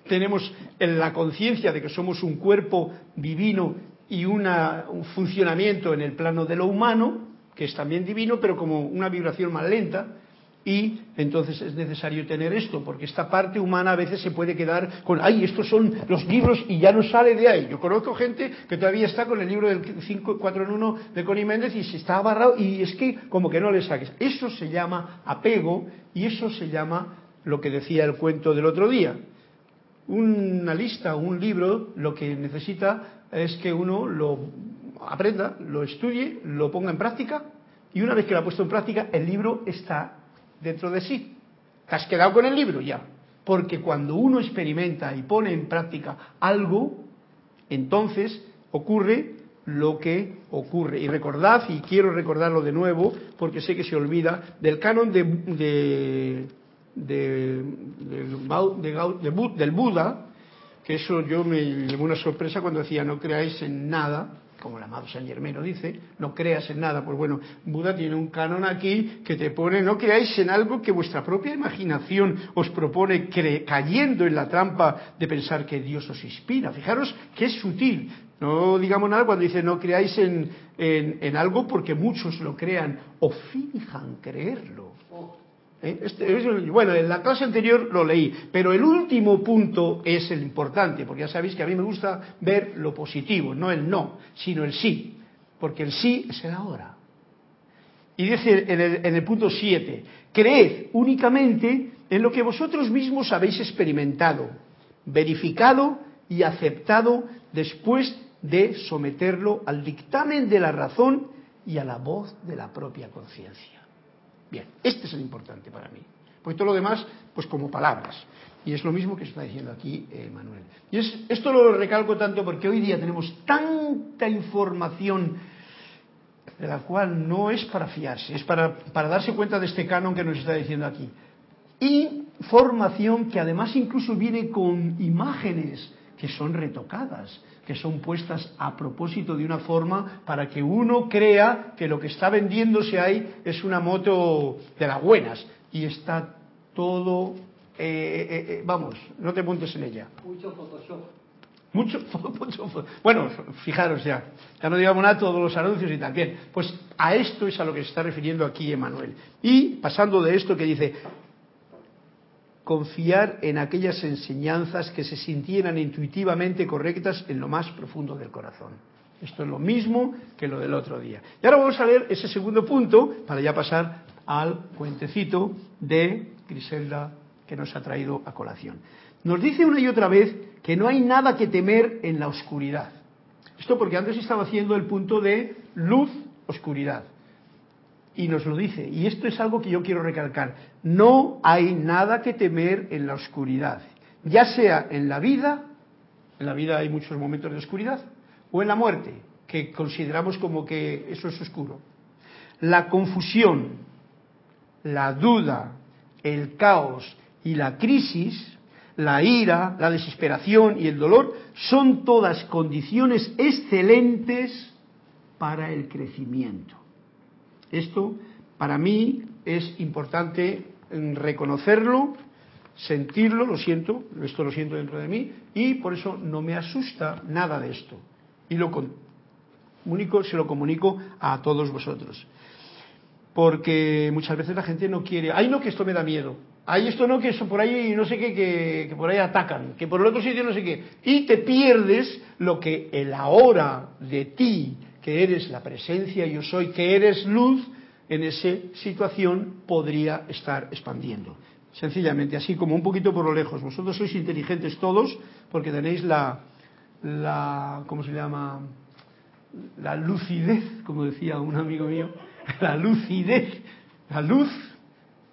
tenemos la conciencia de que somos un cuerpo divino y un funcionamiento en el plano de lo humano, que es también divino, pero como una vibración más lenta, y entonces es necesario tener esto, porque esta parte humana a veces se puede quedar con, ay, estos son los libros y ya no sale de ahí. Yo conozco gente que todavía está con el libro del 5, 4 en 1 de Connie Méndez y se está abarrado y es que como que no le saques. Eso se llama apego y eso se llama lo que decía el cuento del otro día. Una lista, un libro, lo que necesita es que uno lo aprenda, lo estudie, lo ponga en práctica y una vez que lo ha puesto en práctica, el libro está dentro de sí. Te has quedado con el libro ya. Porque cuando uno experimenta y pone en práctica algo, entonces ocurre lo que ocurre. Y recordad, y quiero recordarlo de nuevo, porque sé que se olvida, del canon de, de, de, del Buda, que eso yo me llevó una sorpresa cuando decía no creáis en nada, como el amado San Germano dice, no creas en nada. Pues bueno, Buda tiene un canon aquí que te pone, no creáis en algo que vuestra propia imaginación os propone cayendo en la trampa de pensar que Dios os inspira. Fijaros que es sutil. No digamos nada cuando dice no creáis en, en algo porque muchos lo crean o finjan creerlo. ¿Eh? Este, bueno, en la clase anterior lo leí, pero el último punto es el importante, porque ya sabéis que a mí me gusta ver lo positivo, no el no, sino el sí, porque el sí es el ahora. Y dice en el, en el punto 7, creed únicamente en lo que vosotros mismos habéis experimentado, verificado y aceptado después de someterlo al dictamen de la razón y a la voz de la propia conciencia. Bien, este es el importante para mí. Porque todo lo demás, pues como palabras. Y es lo mismo que está diciendo aquí eh, Manuel. Y es, esto lo recalco tanto porque hoy día tenemos tanta información de la cual no es para fiarse, es para, para darse cuenta de este canon que nos está diciendo aquí. Información que además incluso viene con imágenes que son retocadas, que son puestas a propósito de una forma para que uno crea que lo que está vendiéndose ahí es una moto de las buenas y está todo, eh, eh, eh, vamos, no te montes en ella. Mucho Photoshop. Mucho, mucho, bueno, fijaros ya, ya no digamos nada todos los anuncios y tal. Bien, pues a esto es a lo que se está refiriendo aquí Emanuel. Y pasando de esto que dice, confiar en aquellas enseñanzas que se sintieran intuitivamente correctas en lo más profundo del corazón. Esto es lo mismo que lo del otro día. Y ahora vamos a leer ese segundo punto para ya pasar al cuentecito de Griselda que nos ha traído a colación. Nos dice una y otra vez que no hay nada que temer en la oscuridad. Esto porque antes estaba haciendo el punto de luz, oscuridad y nos lo dice. Y esto es algo que yo quiero recalcar. No hay nada que temer en la oscuridad, ya sea en la vida, en la vida hay muchos momentos de oscuridad, o en la muerte, que consideramos como que eso es oscuro. La confusión, la duda, el caos y la crisis, la ira, la desesperación y el dolor son todas condiciones excelentes para el crecimiento. Esto para mí es importante reconocerlo, sentirlo, lo siento, esto lo siento dentro de mí, y por eso no me asusta nada de esto. Y lo comunico, se lo comunico a todos vosotros. Porque muchas veces la gente no quiere, ay no que esto me da miedo, ay esto no que eso por ahí no sé qué, que, que por ahí atacan, que por el otro sitio no sé qué, y te pierdes lo que el ahora de ti que eres la presencia yo soy, que eres luz, en esa situación podría estar expandiendo. Sencillamente, así como un poquito por lo lejos. Vosotros sois inteligentes todos porque tenéis la, la ¿cómo se llama? La lucidez, como decía un amigo mío, la lucidez, la luz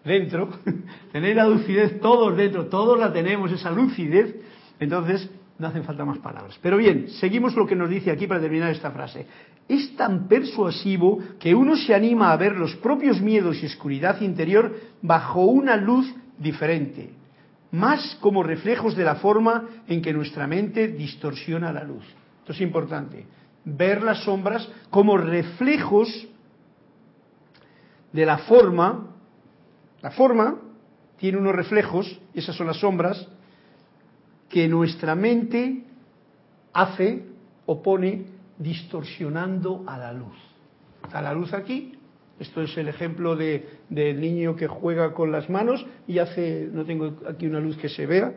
dentro, tenéis la lucidez todos dentro, todos la tenemos, esa lucidez. Entonces, no hacen falta más palabras. Pero bien, seguimos lo que nos dice aquí para terminar esta frase. Es tan persuasivo que uno se anima a ver los propios miedos y oscuridad interior bajo una luz diferente, más como reflejos de la forma en que nuestra mente distorsiona la luz. Esto es importante, ver las sombras como reflejos de la forma, la forma tiene unos reflejos, esas son las sombras, que nuestra mente hace o pone distorsionando a la luz. A la luz aquí, esto es el ejemplo de, del niño que juega con las manos y hace, no tengo aquí una luz que se vea,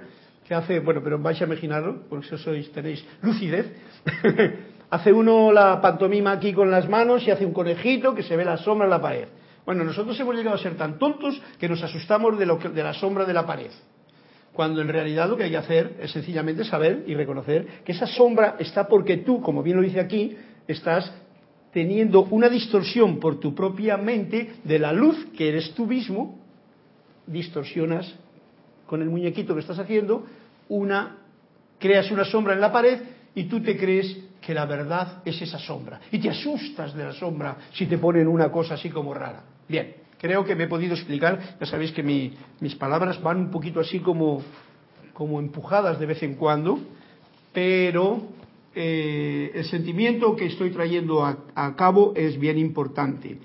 que hace, bueno, pero vais a imaginarlo, por eso sois, tenéis lucidez. hace uno la pantomima aquí con las manos y hace un conejito que se ve la sombra en la pared. Bueno, nosotros hemos llegado a ser tan tontos que nos asustamos de, lo de la sombra de la pared. Cuando en realidad lo que hay que hacer es sencillamente saber y reconocer que esa sombra está porque tú, como bien lo dice aquí, estás teniendo una distorsión por tu propia mente de la luz que eres tú mismo, distorsionas con el muñequito que estás haciendo, una creas una sombra en la pared y tú te crees que la verdad es esa sombra. Y te asustas de la sombra si te ponen una cosa así como rara. Bien, creo que me he podido explicar. Ya sabéis que mis palabras van un poquito así como, como empujadas de vez en cuando, pero eh, el sentimiento que estoy trayendo a cabo es bien importante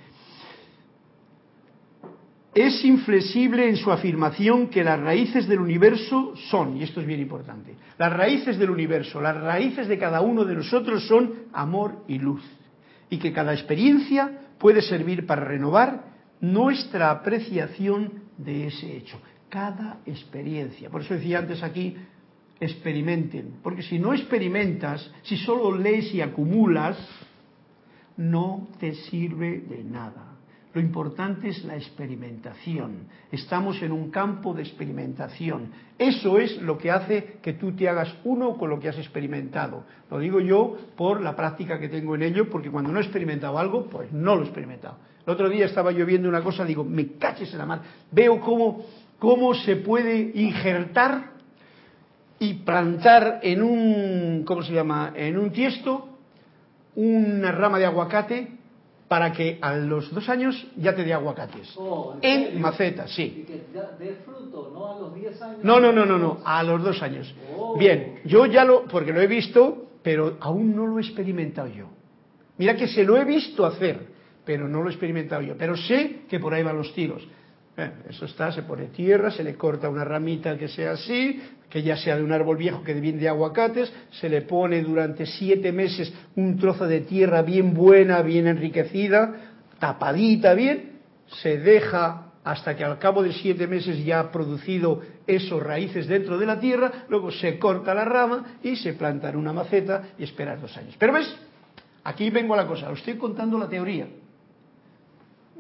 es inflexible en su afirmación que las raíces del universo son, y esto es bien importante, las raíces del universo, las raíces de cada uno de nosotros son amor y luz, y que cada experiencia puede servir para renovar nuestra apreciación de ese hecho, cada experiencia. Por eso decía antes aquí, experimenten, porque si no experimentas, si solo lees y acumulas, no te sirve de nada. Lo importante es la experimentación. Estamos en un campo de experimentación. Eso es lo que hace que tú te hagas uno con lo que has experimentado. Lo digo yo por la práctica que tengo en ello, porque cuando no he experimentado algo, pues no lo he experimentado. El otro día estaba yo viendo una cosa, digo, me caches en la mar. Veo cómo, cómo se puede injertar y plantar en un, ¿cómo se llama? En un tiesto una rama de aguacate para que a los dos años ya te dé aguacates. Oh, ¿en, macetas, sí. ¿De fruto, no a los diez años? No, no, no, no, no, a los dos años. Oh. Bien, yo ya lo, porque lo he visto, pero aún no lo he experimentado yo. Mira que se lo he visto hacer, pero no lo he experimentado yo. Pero sé que por ahí van los tiros. Eh, eso está, se pone tierra, se le corta una ramita que sea así, que ya sea de un árbol viejo que viene de aguacates, se le pone durante siete meses un trozo de tierra bien buena, bien enriquecida, tapadita bien, se deja hasta que al cabo de siete meses ya ha producido esos raíces dentro de la tierra, luego se corta la rama y se planta en una maceta y espera dos años. Pero ves, aquí vengo a la cosa, os estoy contando la teoría.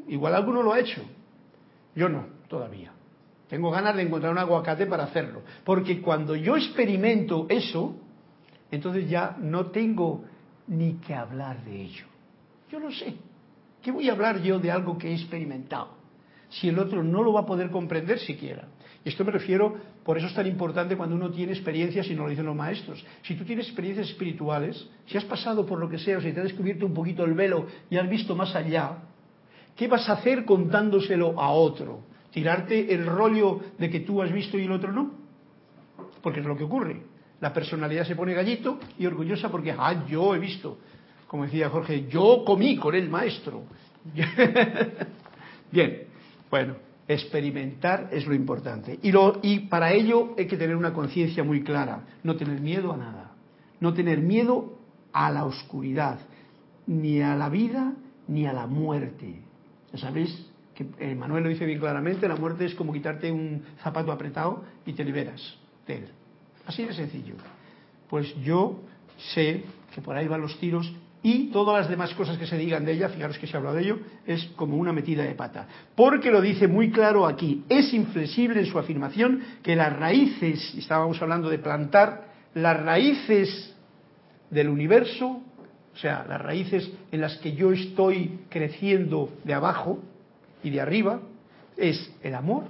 Igual alguno lo ha hecho, yo no, todavía. Tengo ganas de encontrar un aguacate para hacerlo. Porque cuando yo experimento eso, entonces ya no tengo ni que hablar de ello. Yo lo sé. ¿Qué voy a hablar yo de algo que he experimentado? Si el otro no lo va a poder comprender siquiera. Y esto me refiero, por eso es tan importante cuando uno tiene experiencias y nos lo dicen los maestros. Si tú tienes experiencias espirituales, si has pasado por lo que sea, o si te has descubierto un poquito el velo y has visto más allá, ¿qué vas a hacer contándoselo a otro? tirarte el rollo de que tú has visto y el otro no. Porque es lo que ocurre. La personalidad se pone gallito y orgullosa porque, ah, yo he visto. Como decía Jorge, yo comí con el maestro. Bien, bueno, experimentar es lo importante. Y, y para ello hay que tener una conciencia muy clara, no tener miedo a nada, no tener miedo a la oscuridad, ni a la vida, ni a la muerte. ¿Ya sabéis? que eh, Manuel lo dice bien claramente, la muerte es como quitarte un zapato apretado y te liberas de él. Así de sencillo. Pues yo sé que por ahí van los tiros y todas las demás cosas que se digan de ella, fijaros que se habla de ello, es como una metida de pata. Porque lo dice muy claro aquí, es inflexible en su afirmación que las raíces, estábamos hablando de plantar, las raíces del universo, o sea, las raíces en las que yo estoy creciendo de abajo, y de arriba es el amor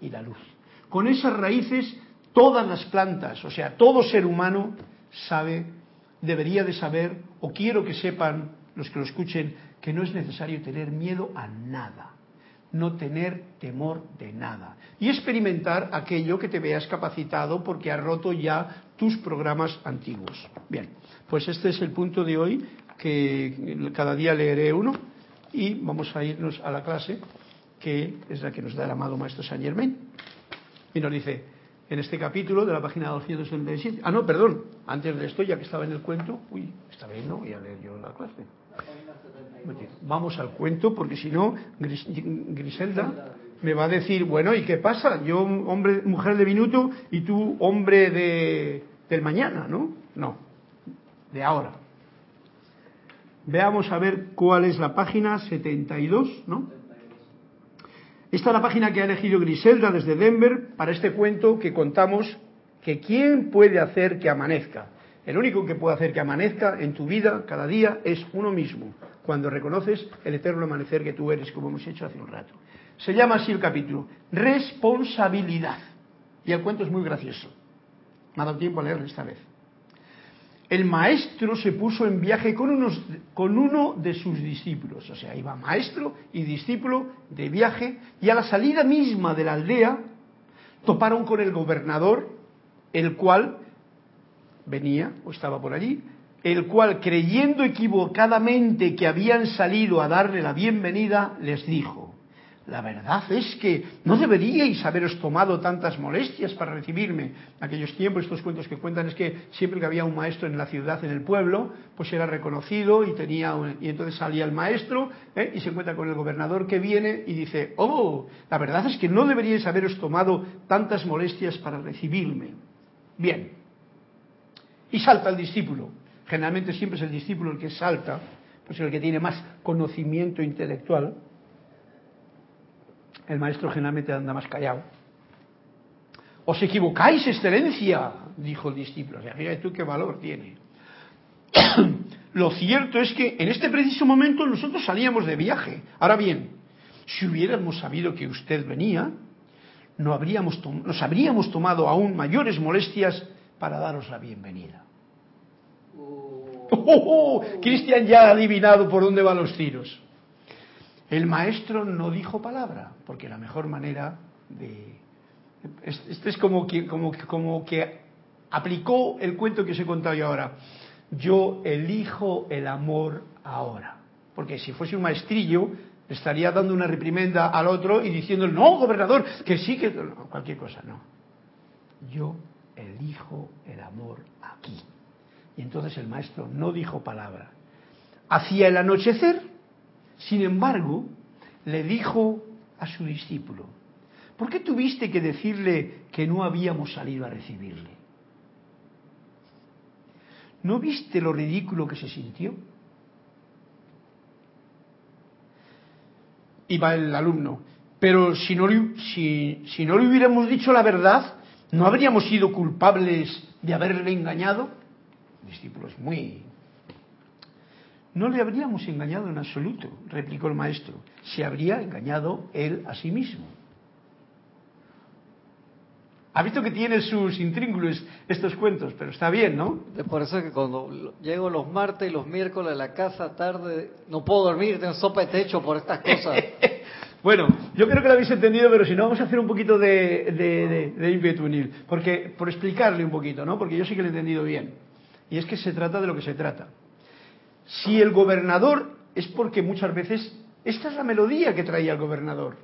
y la luz. Con esas raíces todas las plantas, o sea, todo ser humano sabe, debería de saber, o quiero que sepan los que lo escuchen, que no es necesario tener miedo a nada, no tener temor de nada y experimentar aquello que te veas capacitado porque ha roto ya tus programas antiguos. Bien, pues este es el punto de hoy que cada día leeré uno y vamos a irnos a la clase que es la que nos da el amado Maestro Saint Germain. Y nos dice, en este capítulo de la página 277, ah no, perdón, antes de esto, ya que estaba en el cuento, uy, esta vez no voy a leer yo la clase. Vamos al cuento, porque si no, Griselda me va a decir, bueno, ¿y qué pasa? Yo, hombre, mujer de minuto, y tú, hombre de, del mañana, ¿no? No, de ahora. Veamos a ver cuál es la página 72, ¿no? Esta es la página que ha elegido Griselda desde Denver para este cuento que contamos que quién puede hacer que amanezca. El único que puede hacer que amanezca en tu vida cada día es uno mismo, cuando reconoces el eterno amanecer que tú eres, como hemos hecho hace un rato. Se llama así el capítulo, responsabilidad. Y el cuento es muy gracioso. Me ha dado tiempo a leerlo esta vez el maestro se puso en viaje con, unos, con uno de sus discípulos. O sea, iba maestro y discípulo de viaje y a la salida misma de la aldea toparon con el gobernador, el cual venía o estaba por allí, el cual creyendo equivocadamente que habían salido a darle la bienvenida, les dijo, la verdad es que no deberíais haberos tomado tantas molestias para recibirme. En aquellos tiempos, estos cuentos que cuentan es que siempre que había un maestro en la ciudad, en el pueblo, pues era reconocido y tenía y entonces salía el maestro ¿eh? y se encuentra con el gobernador que viene y dice, oh, la verdad es que no deberíais haberos tomado tantas molestias para recibirme. Bien. Y salta el discípulo. Generalmente siempre es el discípulo el que salta, pues el que tiene más conocimiento intelectual el maestro generalmente anda más callado. Os equivocáis, excelencia, dijo el discípulo. O sea, fíjate tú qué valor tiene. Lo cierto es que en este preciso momento nosotros salíamos de viaje. Ahora bien, si hubiéramos sabido que usted venía, no habríamos nos habríamos tomado aún mayores molestias para daros la bienvenida. Oh. oh, Cristian ya ha adivinado por dónde van los tiros. El maestro no dijo palabra, porque la mejor manera de... Este es como que, como, como que aplicó el cuento que os he contado yo ahora. Yo elijo el amor ahora. Porque si fuese un maestrillo, estaría dando una reprimenda al otro y diciendo, no, gobernador, que sí, que... cualquier cosa, no. Yo elijo el amor aquí. Y entonces el maestro no dijo palabra. Hacia el anochecer, sin embargo, le dijo a su discípulo, ¿por qué tuviste que decirle que no habíamos salido a recibirle? ¿No viste lo ridículo que se sintió? Y va el alumno, pero si no, le hubiéramos dicho la verdad, ¿no habríamos sido culpables de haberle engañado? El discípulo es muy no le habríamos engañado en absoluto, replicó el maestro. Se habría engañado él a sí mismo. Ha visto que tiene sus intríngulos estos cuentos, pero está bien, ¿no? Por eso es que cuando llego los martes y los miércoles a la casa tarde, no puedo dormir, tengo sopa de techo por estas cosas. bueno, yo creo que lo habéis entendido, pero si no, vamos a hacer un poquito de, de, de, porque, por explicarle un poquito, ¿no? Porque yo sí que lo he entendido bien. Y es que se trata de lo que se trata. Si el gobernador es porque muchas veces esta es la melodía que traía el gobernador.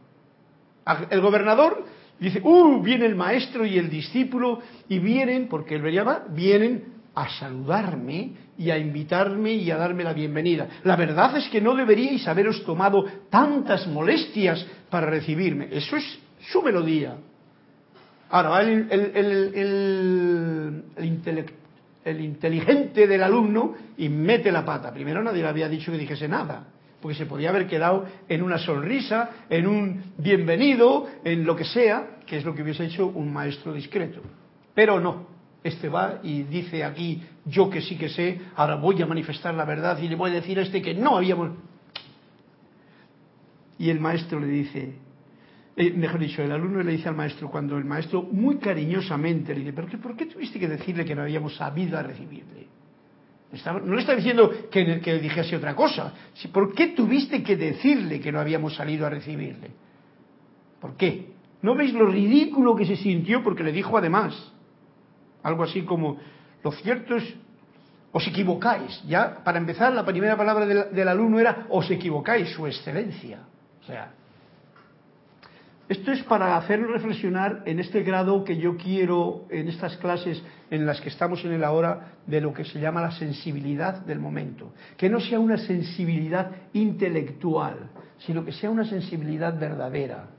El gobernador dice, uh, viene el maestro y el discípulo y vienen, porque él veía, vienen a saludarme y a invitarme y a darme la bienvenida. La verdad es que no deberíais haberos tomado tantas molestias para recibirme. Eso es su melodía. Ahora, el, el, el, el intelectual el inteligente del alumno y mete la pata. Primero nadie le había dicho que dijese nada, porque se podía haber quedado en una sonrisa, en un bienvenido, en lo que sea, que es lo que hubiese hecho un maestro discreto. Pero no, este va y dice aquí, yo que sí que sé, ahora voy a manifestar la verdad y le voy a decir a este que no habíamos... Y el maestro le dice, eh, mejor dicho, el alumno le dice al maestro, cuando el maestro muy cariñosamente le dice, ¿pero qué, ¿por qué tuviste que decirle que no habíamos sabido a recibirle? no le está diciendo que, que dijese otra cosa. ¿Por qué tuviste que decirle que no habíamos salido a recibirle? ¿Por qué? ¿No veis lo ridículo que se sintió porque le dijo además? Algo así como, lo cierto es, os equivocáis. Ya, para empezar, la primera palabra del, del alumno era, os equivocáis, su excelencia. O sea, esto es para hacerlo reflexionar en este grado que yo quiero, en estas clases en las que estamos en el ahora, de lo que se llama la sensibilidad del momento. Que no sea una sensibilidad intelectual, sino que sea una sensibilidad verdadera.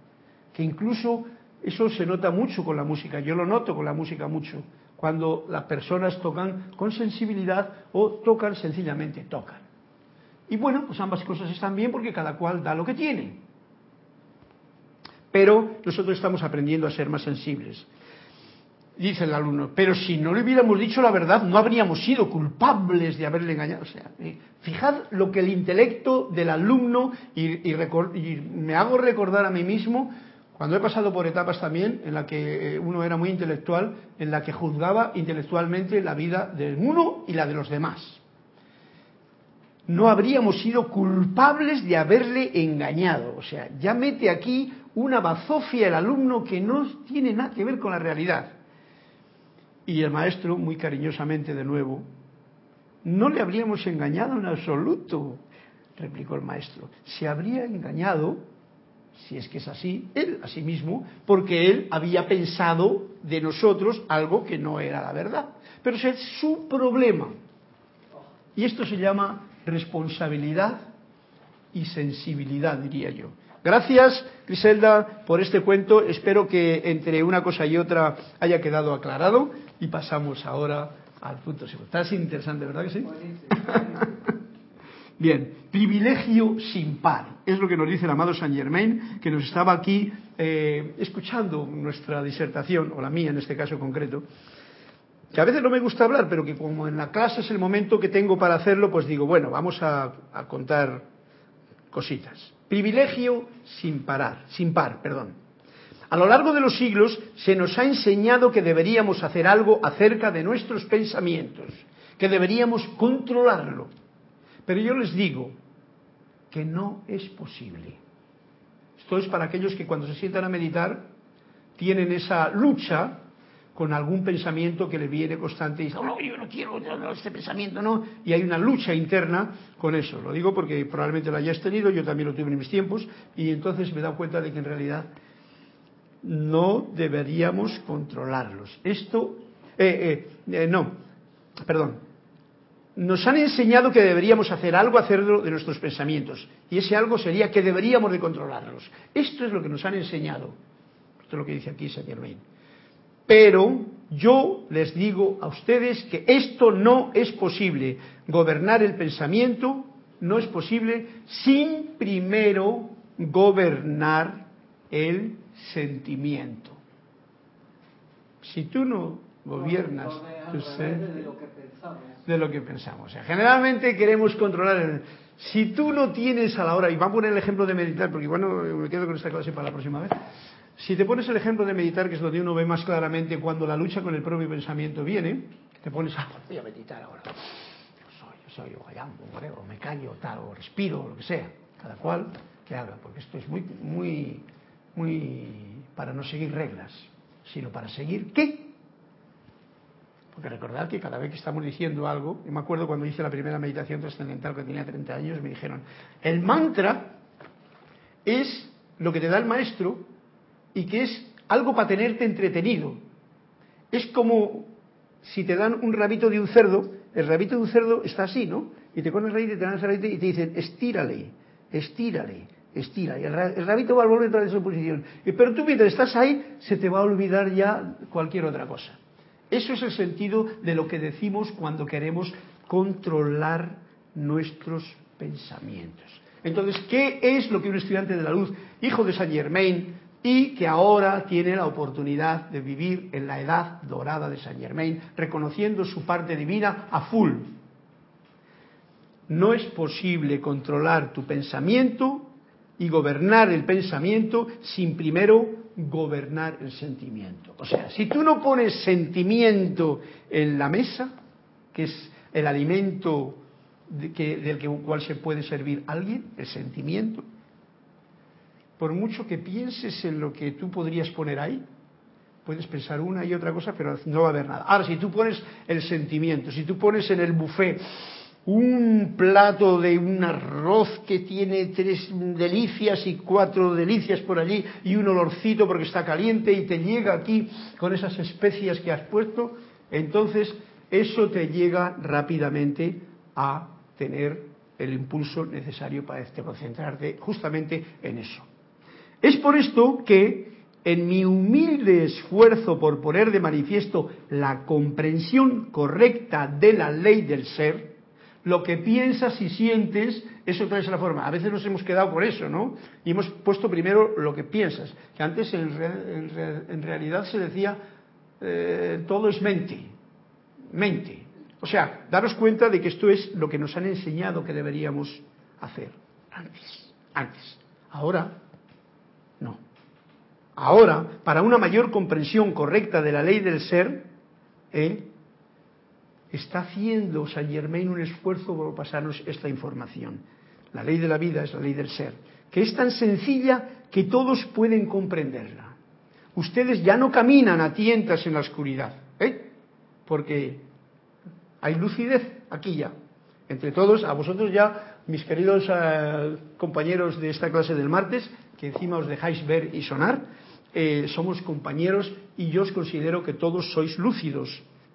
Que incluso eso se nota mucho con la música, yo lo noto con la música mucho, cuando las personas tocan con sensibilidad o tocan sencillamente, tocan. Y bueno, pues ambas cosas están bien porque cada cual da lo que tiene pero nosotros estamos aprendiendo a ser más sensibles. Dice el alumno, pero si no le hubiéramos dicho la verdad, no habríamos sido culpables de haberle engañado. O sea, eh, fijad lo que el intelecto del alumno, y, me hago recordar a mí mismo, cuando he pasado por etapas también en la que eh, uno era muy intelectual, en la que juzgaba intelectualmente la vida del uno y la de los demás. No habríamos sido culpables de haberle engañado. O sea, ya mete aquí una bazofia el alumno que no tiene nada que ver con la realidad. Y el maestro, muy cariñosamente de nuevo, no le habríamos engañado en absoluto, replicó el maestro. Se habría engañado, si es que es así, él a sí mismo, porque él había pensado de nosotros algo que no era la verdad. Pero es su problema. Y esto se llama responsabilidad y sensibilidad, diría yo. Gracias, Griselda, por este cuento. Espero que entre una cosa y otra haya quedado aclarado y pasamos ahora al punto segundo. Está así interesante, ¿verdad que sí? Bien, privilegio sin par. Es lo que nos dice el amado Saint Germain, que nos estaba aquí eh, escuchando nuestra disertación, o la mía en este caso concreto, que a veces no me gusta hablar, pero que como en la clase es el momento que tengo para hacerlo, pues digo, bueno, vamos a contar cositas. Privilegio sin parar, sin par, perdón. A lo largo de los siglos se nos ha enseñado que deberíamos hacer algo acerca de nuestros pensamientos, que deberíamos controlarlo. Pero yo les digo que no es posible. Esto es para aquellos que cuando se sientan a meditar tienen esa lucha con algún pensamiento que le viene constante y dice, oh, no, yo no quiero este pensamiento, no. Y hay una lucha interna con eso. Lo digo porque probablemente lo hayas tenido, yo también lo tuve en mis tiempos, y entonces me he dado cuenta de que en realidad no deberíamos controlarlos. Esto, eh, eh, eh, no, perdón. Nos han enseñado que deberíamos hacer algo hacerlo de nuestros pensamientos, y ese algo sería que deberíamos de controlarlos. Esto es lo que nos han enseñado. Esto es lo que dice aquí Saint Germain. Pero yo les digo a ustedes que esto no es posible. Gobernar el pensamiento no es posible sin primero gobernar el sentimiento. Si tú no gobiernas tu de lo que pensamos. O sea, generalmente queremos controlar el, si tú no tienes a la hora, y vamos a poner el ejemplo de meditar, porque bueno, me quedo con esta clase para la próxima vez. Si te pones el ejemplo de meditar, que es donde uno ve más claramente cuando la lucha con el propio pensamiento viene, te pones, ah, voy a meditar ahora. Yo soy, yo soy, o o me callo, tal, o respiro, lo que sea. Cada cual que haga, porque esto es muy, muy, muy para no seguir reglas, sino para seguir qué. Porque recordad que cada vez que estamos diciendo algo, yo me acuerdo cuando hice la primera meditación trascendental que tenía 30 años, me dijeron, el mantra es lo que te da el maestro y que es algo para tenerte entretenido. Es como si te dan un rabito de un cerdo, el rabito de un cerdo está así, ¿no? Y te pones rabito y te dan ese rabito y te dicen, estírale, estírale, estírale. Y el, rabito va a volver a su posición. Pero tú mientras estás ahí, se te va a olvidar ya cualquier otra cosa. Eso es el sentido de lo que decimos cuando queremos controlar nuestros pensamientos. Entonces, ¿qué es lo que un estudiante de la luz, hijo de Saint Germain, y que ahora tiene la oportunidad de vivir en la edad dorada de Saint Germain, reconociendo su parte divina a full. No es posible controlar tu pensamiento y gobernar el pensamiento sin primero gobernar el sentimiento. O sea, si tú no pones sentimiento en la mesa, que es el alimento del que, cual se puede servir alguien, el sentimiento, por mucho que pienses en lo que tú podrías poner ahí, puedes pensar una y otra cosa, pero no va a haber nada. Ahora, si tú pones el sentimiento, si tú pones en el buffet un plato de un arroz que tiene tres delicias y cuatro delicias por allí y un olorcito porque está caliente y te llega aquí con esas especias que has puesto, entonces eso te llega rápidamente a tener el impulso necesario para este concentrarte justamente en eso. Es por esto que en mi humilde esfuerzo por poner de manifiesto la comprensión correcta de la ley del ser, lo que piensas y sientes, eso trae la forma. A veces nos hemos quedado por eso, ¿no? Y hemos puesto primero lo que piensas, que antes en, realidad se decía eh, todo es mente, mente. O sea, daros cuenta de que esto es lo que nos han enseñado que deberíamos hacer antes, antes. Ahora, no. Ahora, para una mayor comprensión correcta de la ley del ser, ¿eh? está haciendo San Germain un esfuerzo por pasarnos esta información. La ley de la vida es la ley del ser, que es tan sencilla que todos pueden comprenderla. Ustedes ya no caminan a tientas en la oscuridad, ¿eh? porque hay lucidez aquí ya. Entre todos, a vosotros ya, mis queridos eh, compañeros de esta clase del martes, que encima os dejáis ver y sonar, eh, somos compañeros y yo os considero que todos sois lúcidos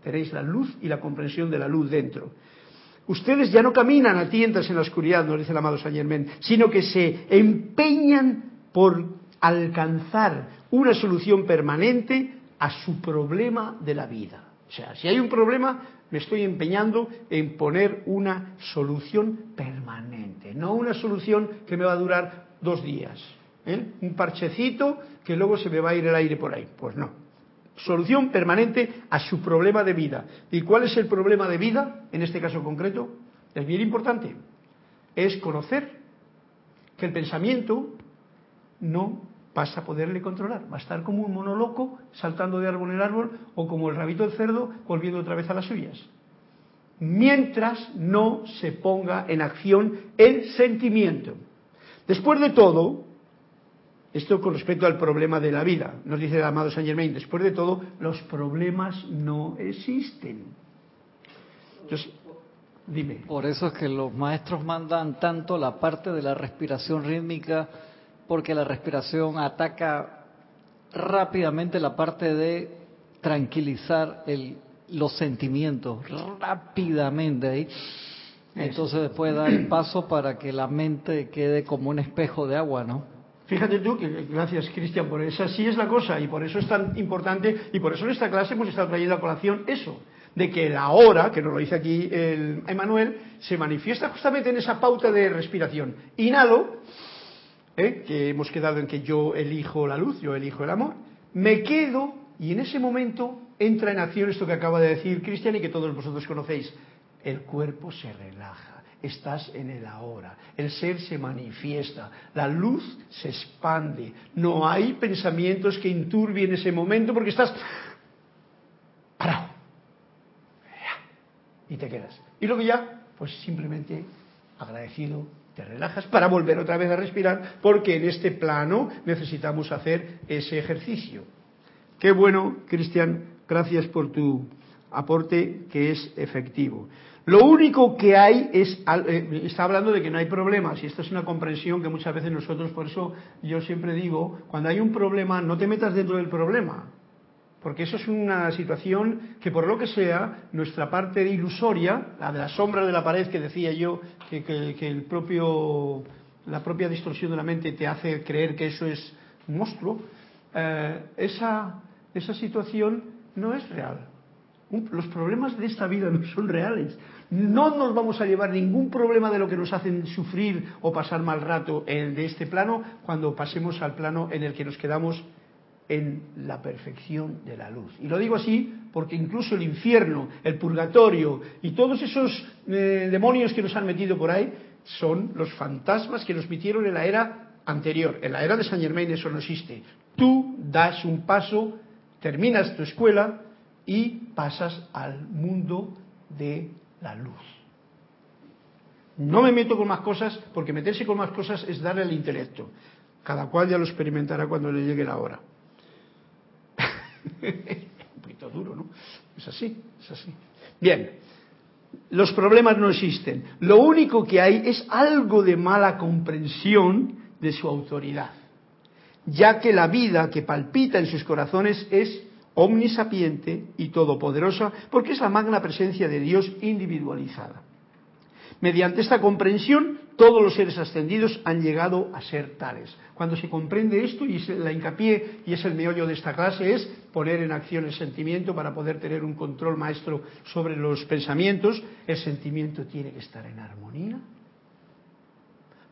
Tenéis la luz y la comprensión de la luz dentro. Ustedes ya no caminan a tientas en la oscuridad, nos dice el amado Saint Germain, sino que se empeñan por alcanzar una solución permanente a su problema de la vida. O sea, si hay un problema, me estoy empeñando en poner una solución permanente, no una solución que me va a durar dos días. ¿Eh? Un parchecito que luego se me va a ir el aire por ahí. Pues no solución permanente a su problema de vida. ¿Y cuál es el problema de vida en este caso concreto? Es bien importante. Es conocer que el pensamiento no vas a poderle controlar. Va a estar como un mono loco saltando de árbol en árbol o como el rabito del cerdo volviendo otra vez a las suyas. Mientras no se ponga en acción el sentimiento. Después de todo, esto con respecto al problema de la vida. Nos dice el amado Saint Germain, después de todo, los problemas no existen. dime. Por eso es que los maestros mandan tanto la parte de la respiración rítmica, porque la respiración ataca rápidamente la parte de tranquilizar el, los sentimientos, rápidamente ahí. Entonces después da el paso para que la mente quede como un espejo de agua, ¿no? Fíjate tú, que gracias Cristian por eso, así es la cosa y por eso es tan importante y por eso en esta clase hemos estado trayendo a colación eso, de que la hora, que nos lo dice aquí el Emanuel, se manifiesta justamente en esa pauta de respiración. Inhalo, ¿eh? que hemos quedado en que yo elijo la luz, yo elijo el amor, me quedo y en ese momento entra en acción esto que acaba de decir Cristian y que todos vosotros conocéis, el cuerpo se relaja estás en el ahora. El ser se manifiesta, la luz se expande. No hay pensamientos que inturbien ese momento porque estás parado. Y te quedas. Y luego ya, pues simplemente agradecido, te relajas para volver otra vez a respirar porque en este plano necesitamos hacer ese ejercicio. Qué bueno, Cristian, gracias por tu aporte que es efectivo. Lo único que hay es, eh, está hablando de que no hay problemas y esta es una comprensión que muchas veces nosotros, por eso yo siempre digo, cuando hay un problema no te metas dentro del problema, porque eso es una situación que por lo que sea, nuestra parte ilusoria, la de la sombra de la pared que decía yo, que, el propio, la propia distorsión de la mente te hace creer que eso es un monstruo, eh, esa, esa situación no es real. Los problemas de esta vida no son reales. No nos vamos a llevar ningún problema de lo que nos hacen sufrir o pasar mal rato de este plano cuando pasemos al plano en el que nos quedamos en la perfección de la luz. Y lo digo así porque incluso el infierno, el purgatorio y todos esos eh, demonios que nos han metido por ahí son los fantasmas que nos metieron en la era anterior. En la era de Saint Germain eso no existe. Tú das un paso, terminas tu escuela y pasas al mundo de la luz. No me meto con más cosas porque meterse con más cosas es darle el intelecto. Cada cual ya lo experimentará cuando le llegue la hora. un poquito duro, ¿no? Es así, es así. Bien, los problemas no existen. Lo único que hay es algo de mala comprensión de su autoridad, ya que la vida que palpita en sus corazones es omnisapiente y todopoderosa, porque es la magna presencia de Dios individualizada. Mediante esta comprensión, todos los seres ascendidos han llegado a ser tales. Cuando se comprende esto, y la hincapié, y es el meollo de esta clase, es poner en acción el sentimiento para poder tener un control maestro sobre los pensamientos, el sentimiento tiene que estar en armonía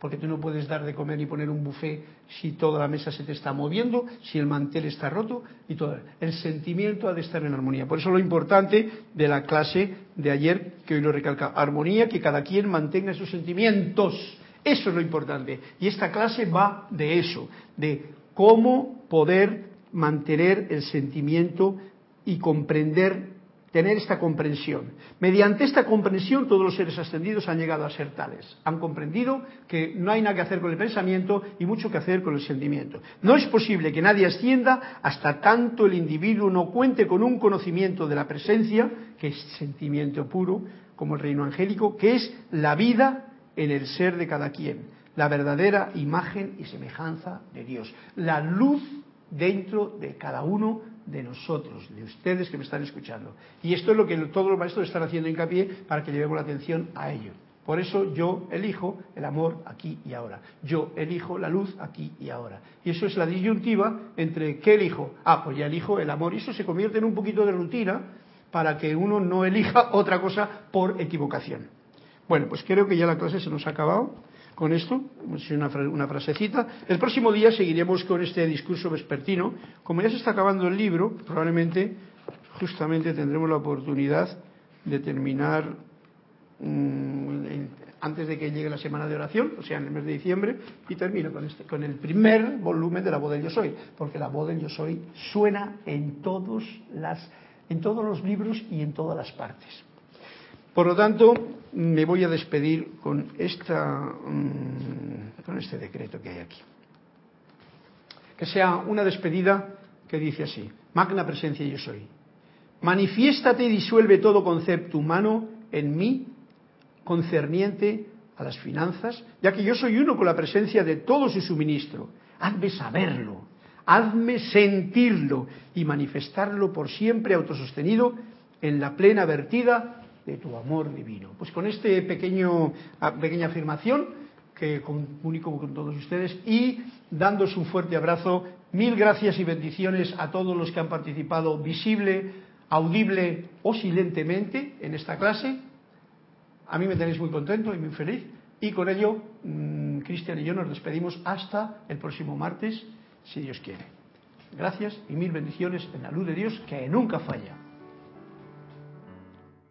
porque tú no puedes dar de comer y poner un buffet si toda la mesa se te está moviendo, si el mantel está roto y todo. El sentimiento ha de estar en armonía. Por eso lo importante de la clase de ayer, que hoy lo recalca, armonía, que cada quien mantenga sus sentimientos. Eso es lo importante. Y esta clase va de eso, de cómo poder mantener el sentimiento y comprender tener esta comprensión. Mediante esta comprensión todos los seres ascendidos han llegado a ser tales. Han comprendido que no hay nada que hacer con el pensamiento y mucho que hacer con el sentimiento. No es posible que nadie ascienda hasta tanto el individuo no cuente con un conocimiento de la presencia, que es sentimiento puro, como el reino angélico, que es la vida en el ser de cada quien, la verdadera imagen y semejanza de Dios, la luz dentro de cada uno de nosotros, de ustedes que me están escuchando. Y esto es lo que todos los maestros están haciendo hincapié para que llevemos la atención a ello. Por eso yo elijo el amor aquí y ahora. Yo elijo la luz aquí y ahora. Y eso es la disyuntiva entre qué elijo. Ah, pues ya elijo el amor. Y eso se convierte en un poquito de rutina para que uno no elija otra cosa por equivocación. Bueno, pues creo que ya la clase se nos ha acabado con esto, una, una frasecita. El próximo día seguiremos con este discurso vespertino. Como ya se está acabando el libro, probablemente justamente tendremos la oportunidad de terminar mm, antes de que llegue la semana de oración, o sea, en el mes de diciembre, y termino con, este, con el primer volumen de la voz del yo soy, porque la voz del yo soy suena en todos, las, en todos los libros y en todas las partes. Por lo tanto, me voy a despedir mm, con este decreto que hay aquí. Que sea una despedida que dice así, magna presencia yo soy. Manifiéstate y disuelve todo concepto humano en mí concerniente a las finanzas, ya que yo soy uno con la presencia de todo su suministro. Hazme saberlo, hazme sentirlo y manifestarlo por siempre autosostenido en la plena vertida de tu amor divino. Pues con esta pequeña afirmación que comunico con todos ustedes y dándos un fuerte abrazo, mil gracias y bendiciones a todos los que han participado visible, audible o silentemente en esta clase. A mí me tenéis muy contento y muy feliz. Y con ello, mm, Cristian y yo nos despedimos hasta el próximo martes, si Dios quiere. Gracias y mil bendiciones en la luz de Dios que nunca falla.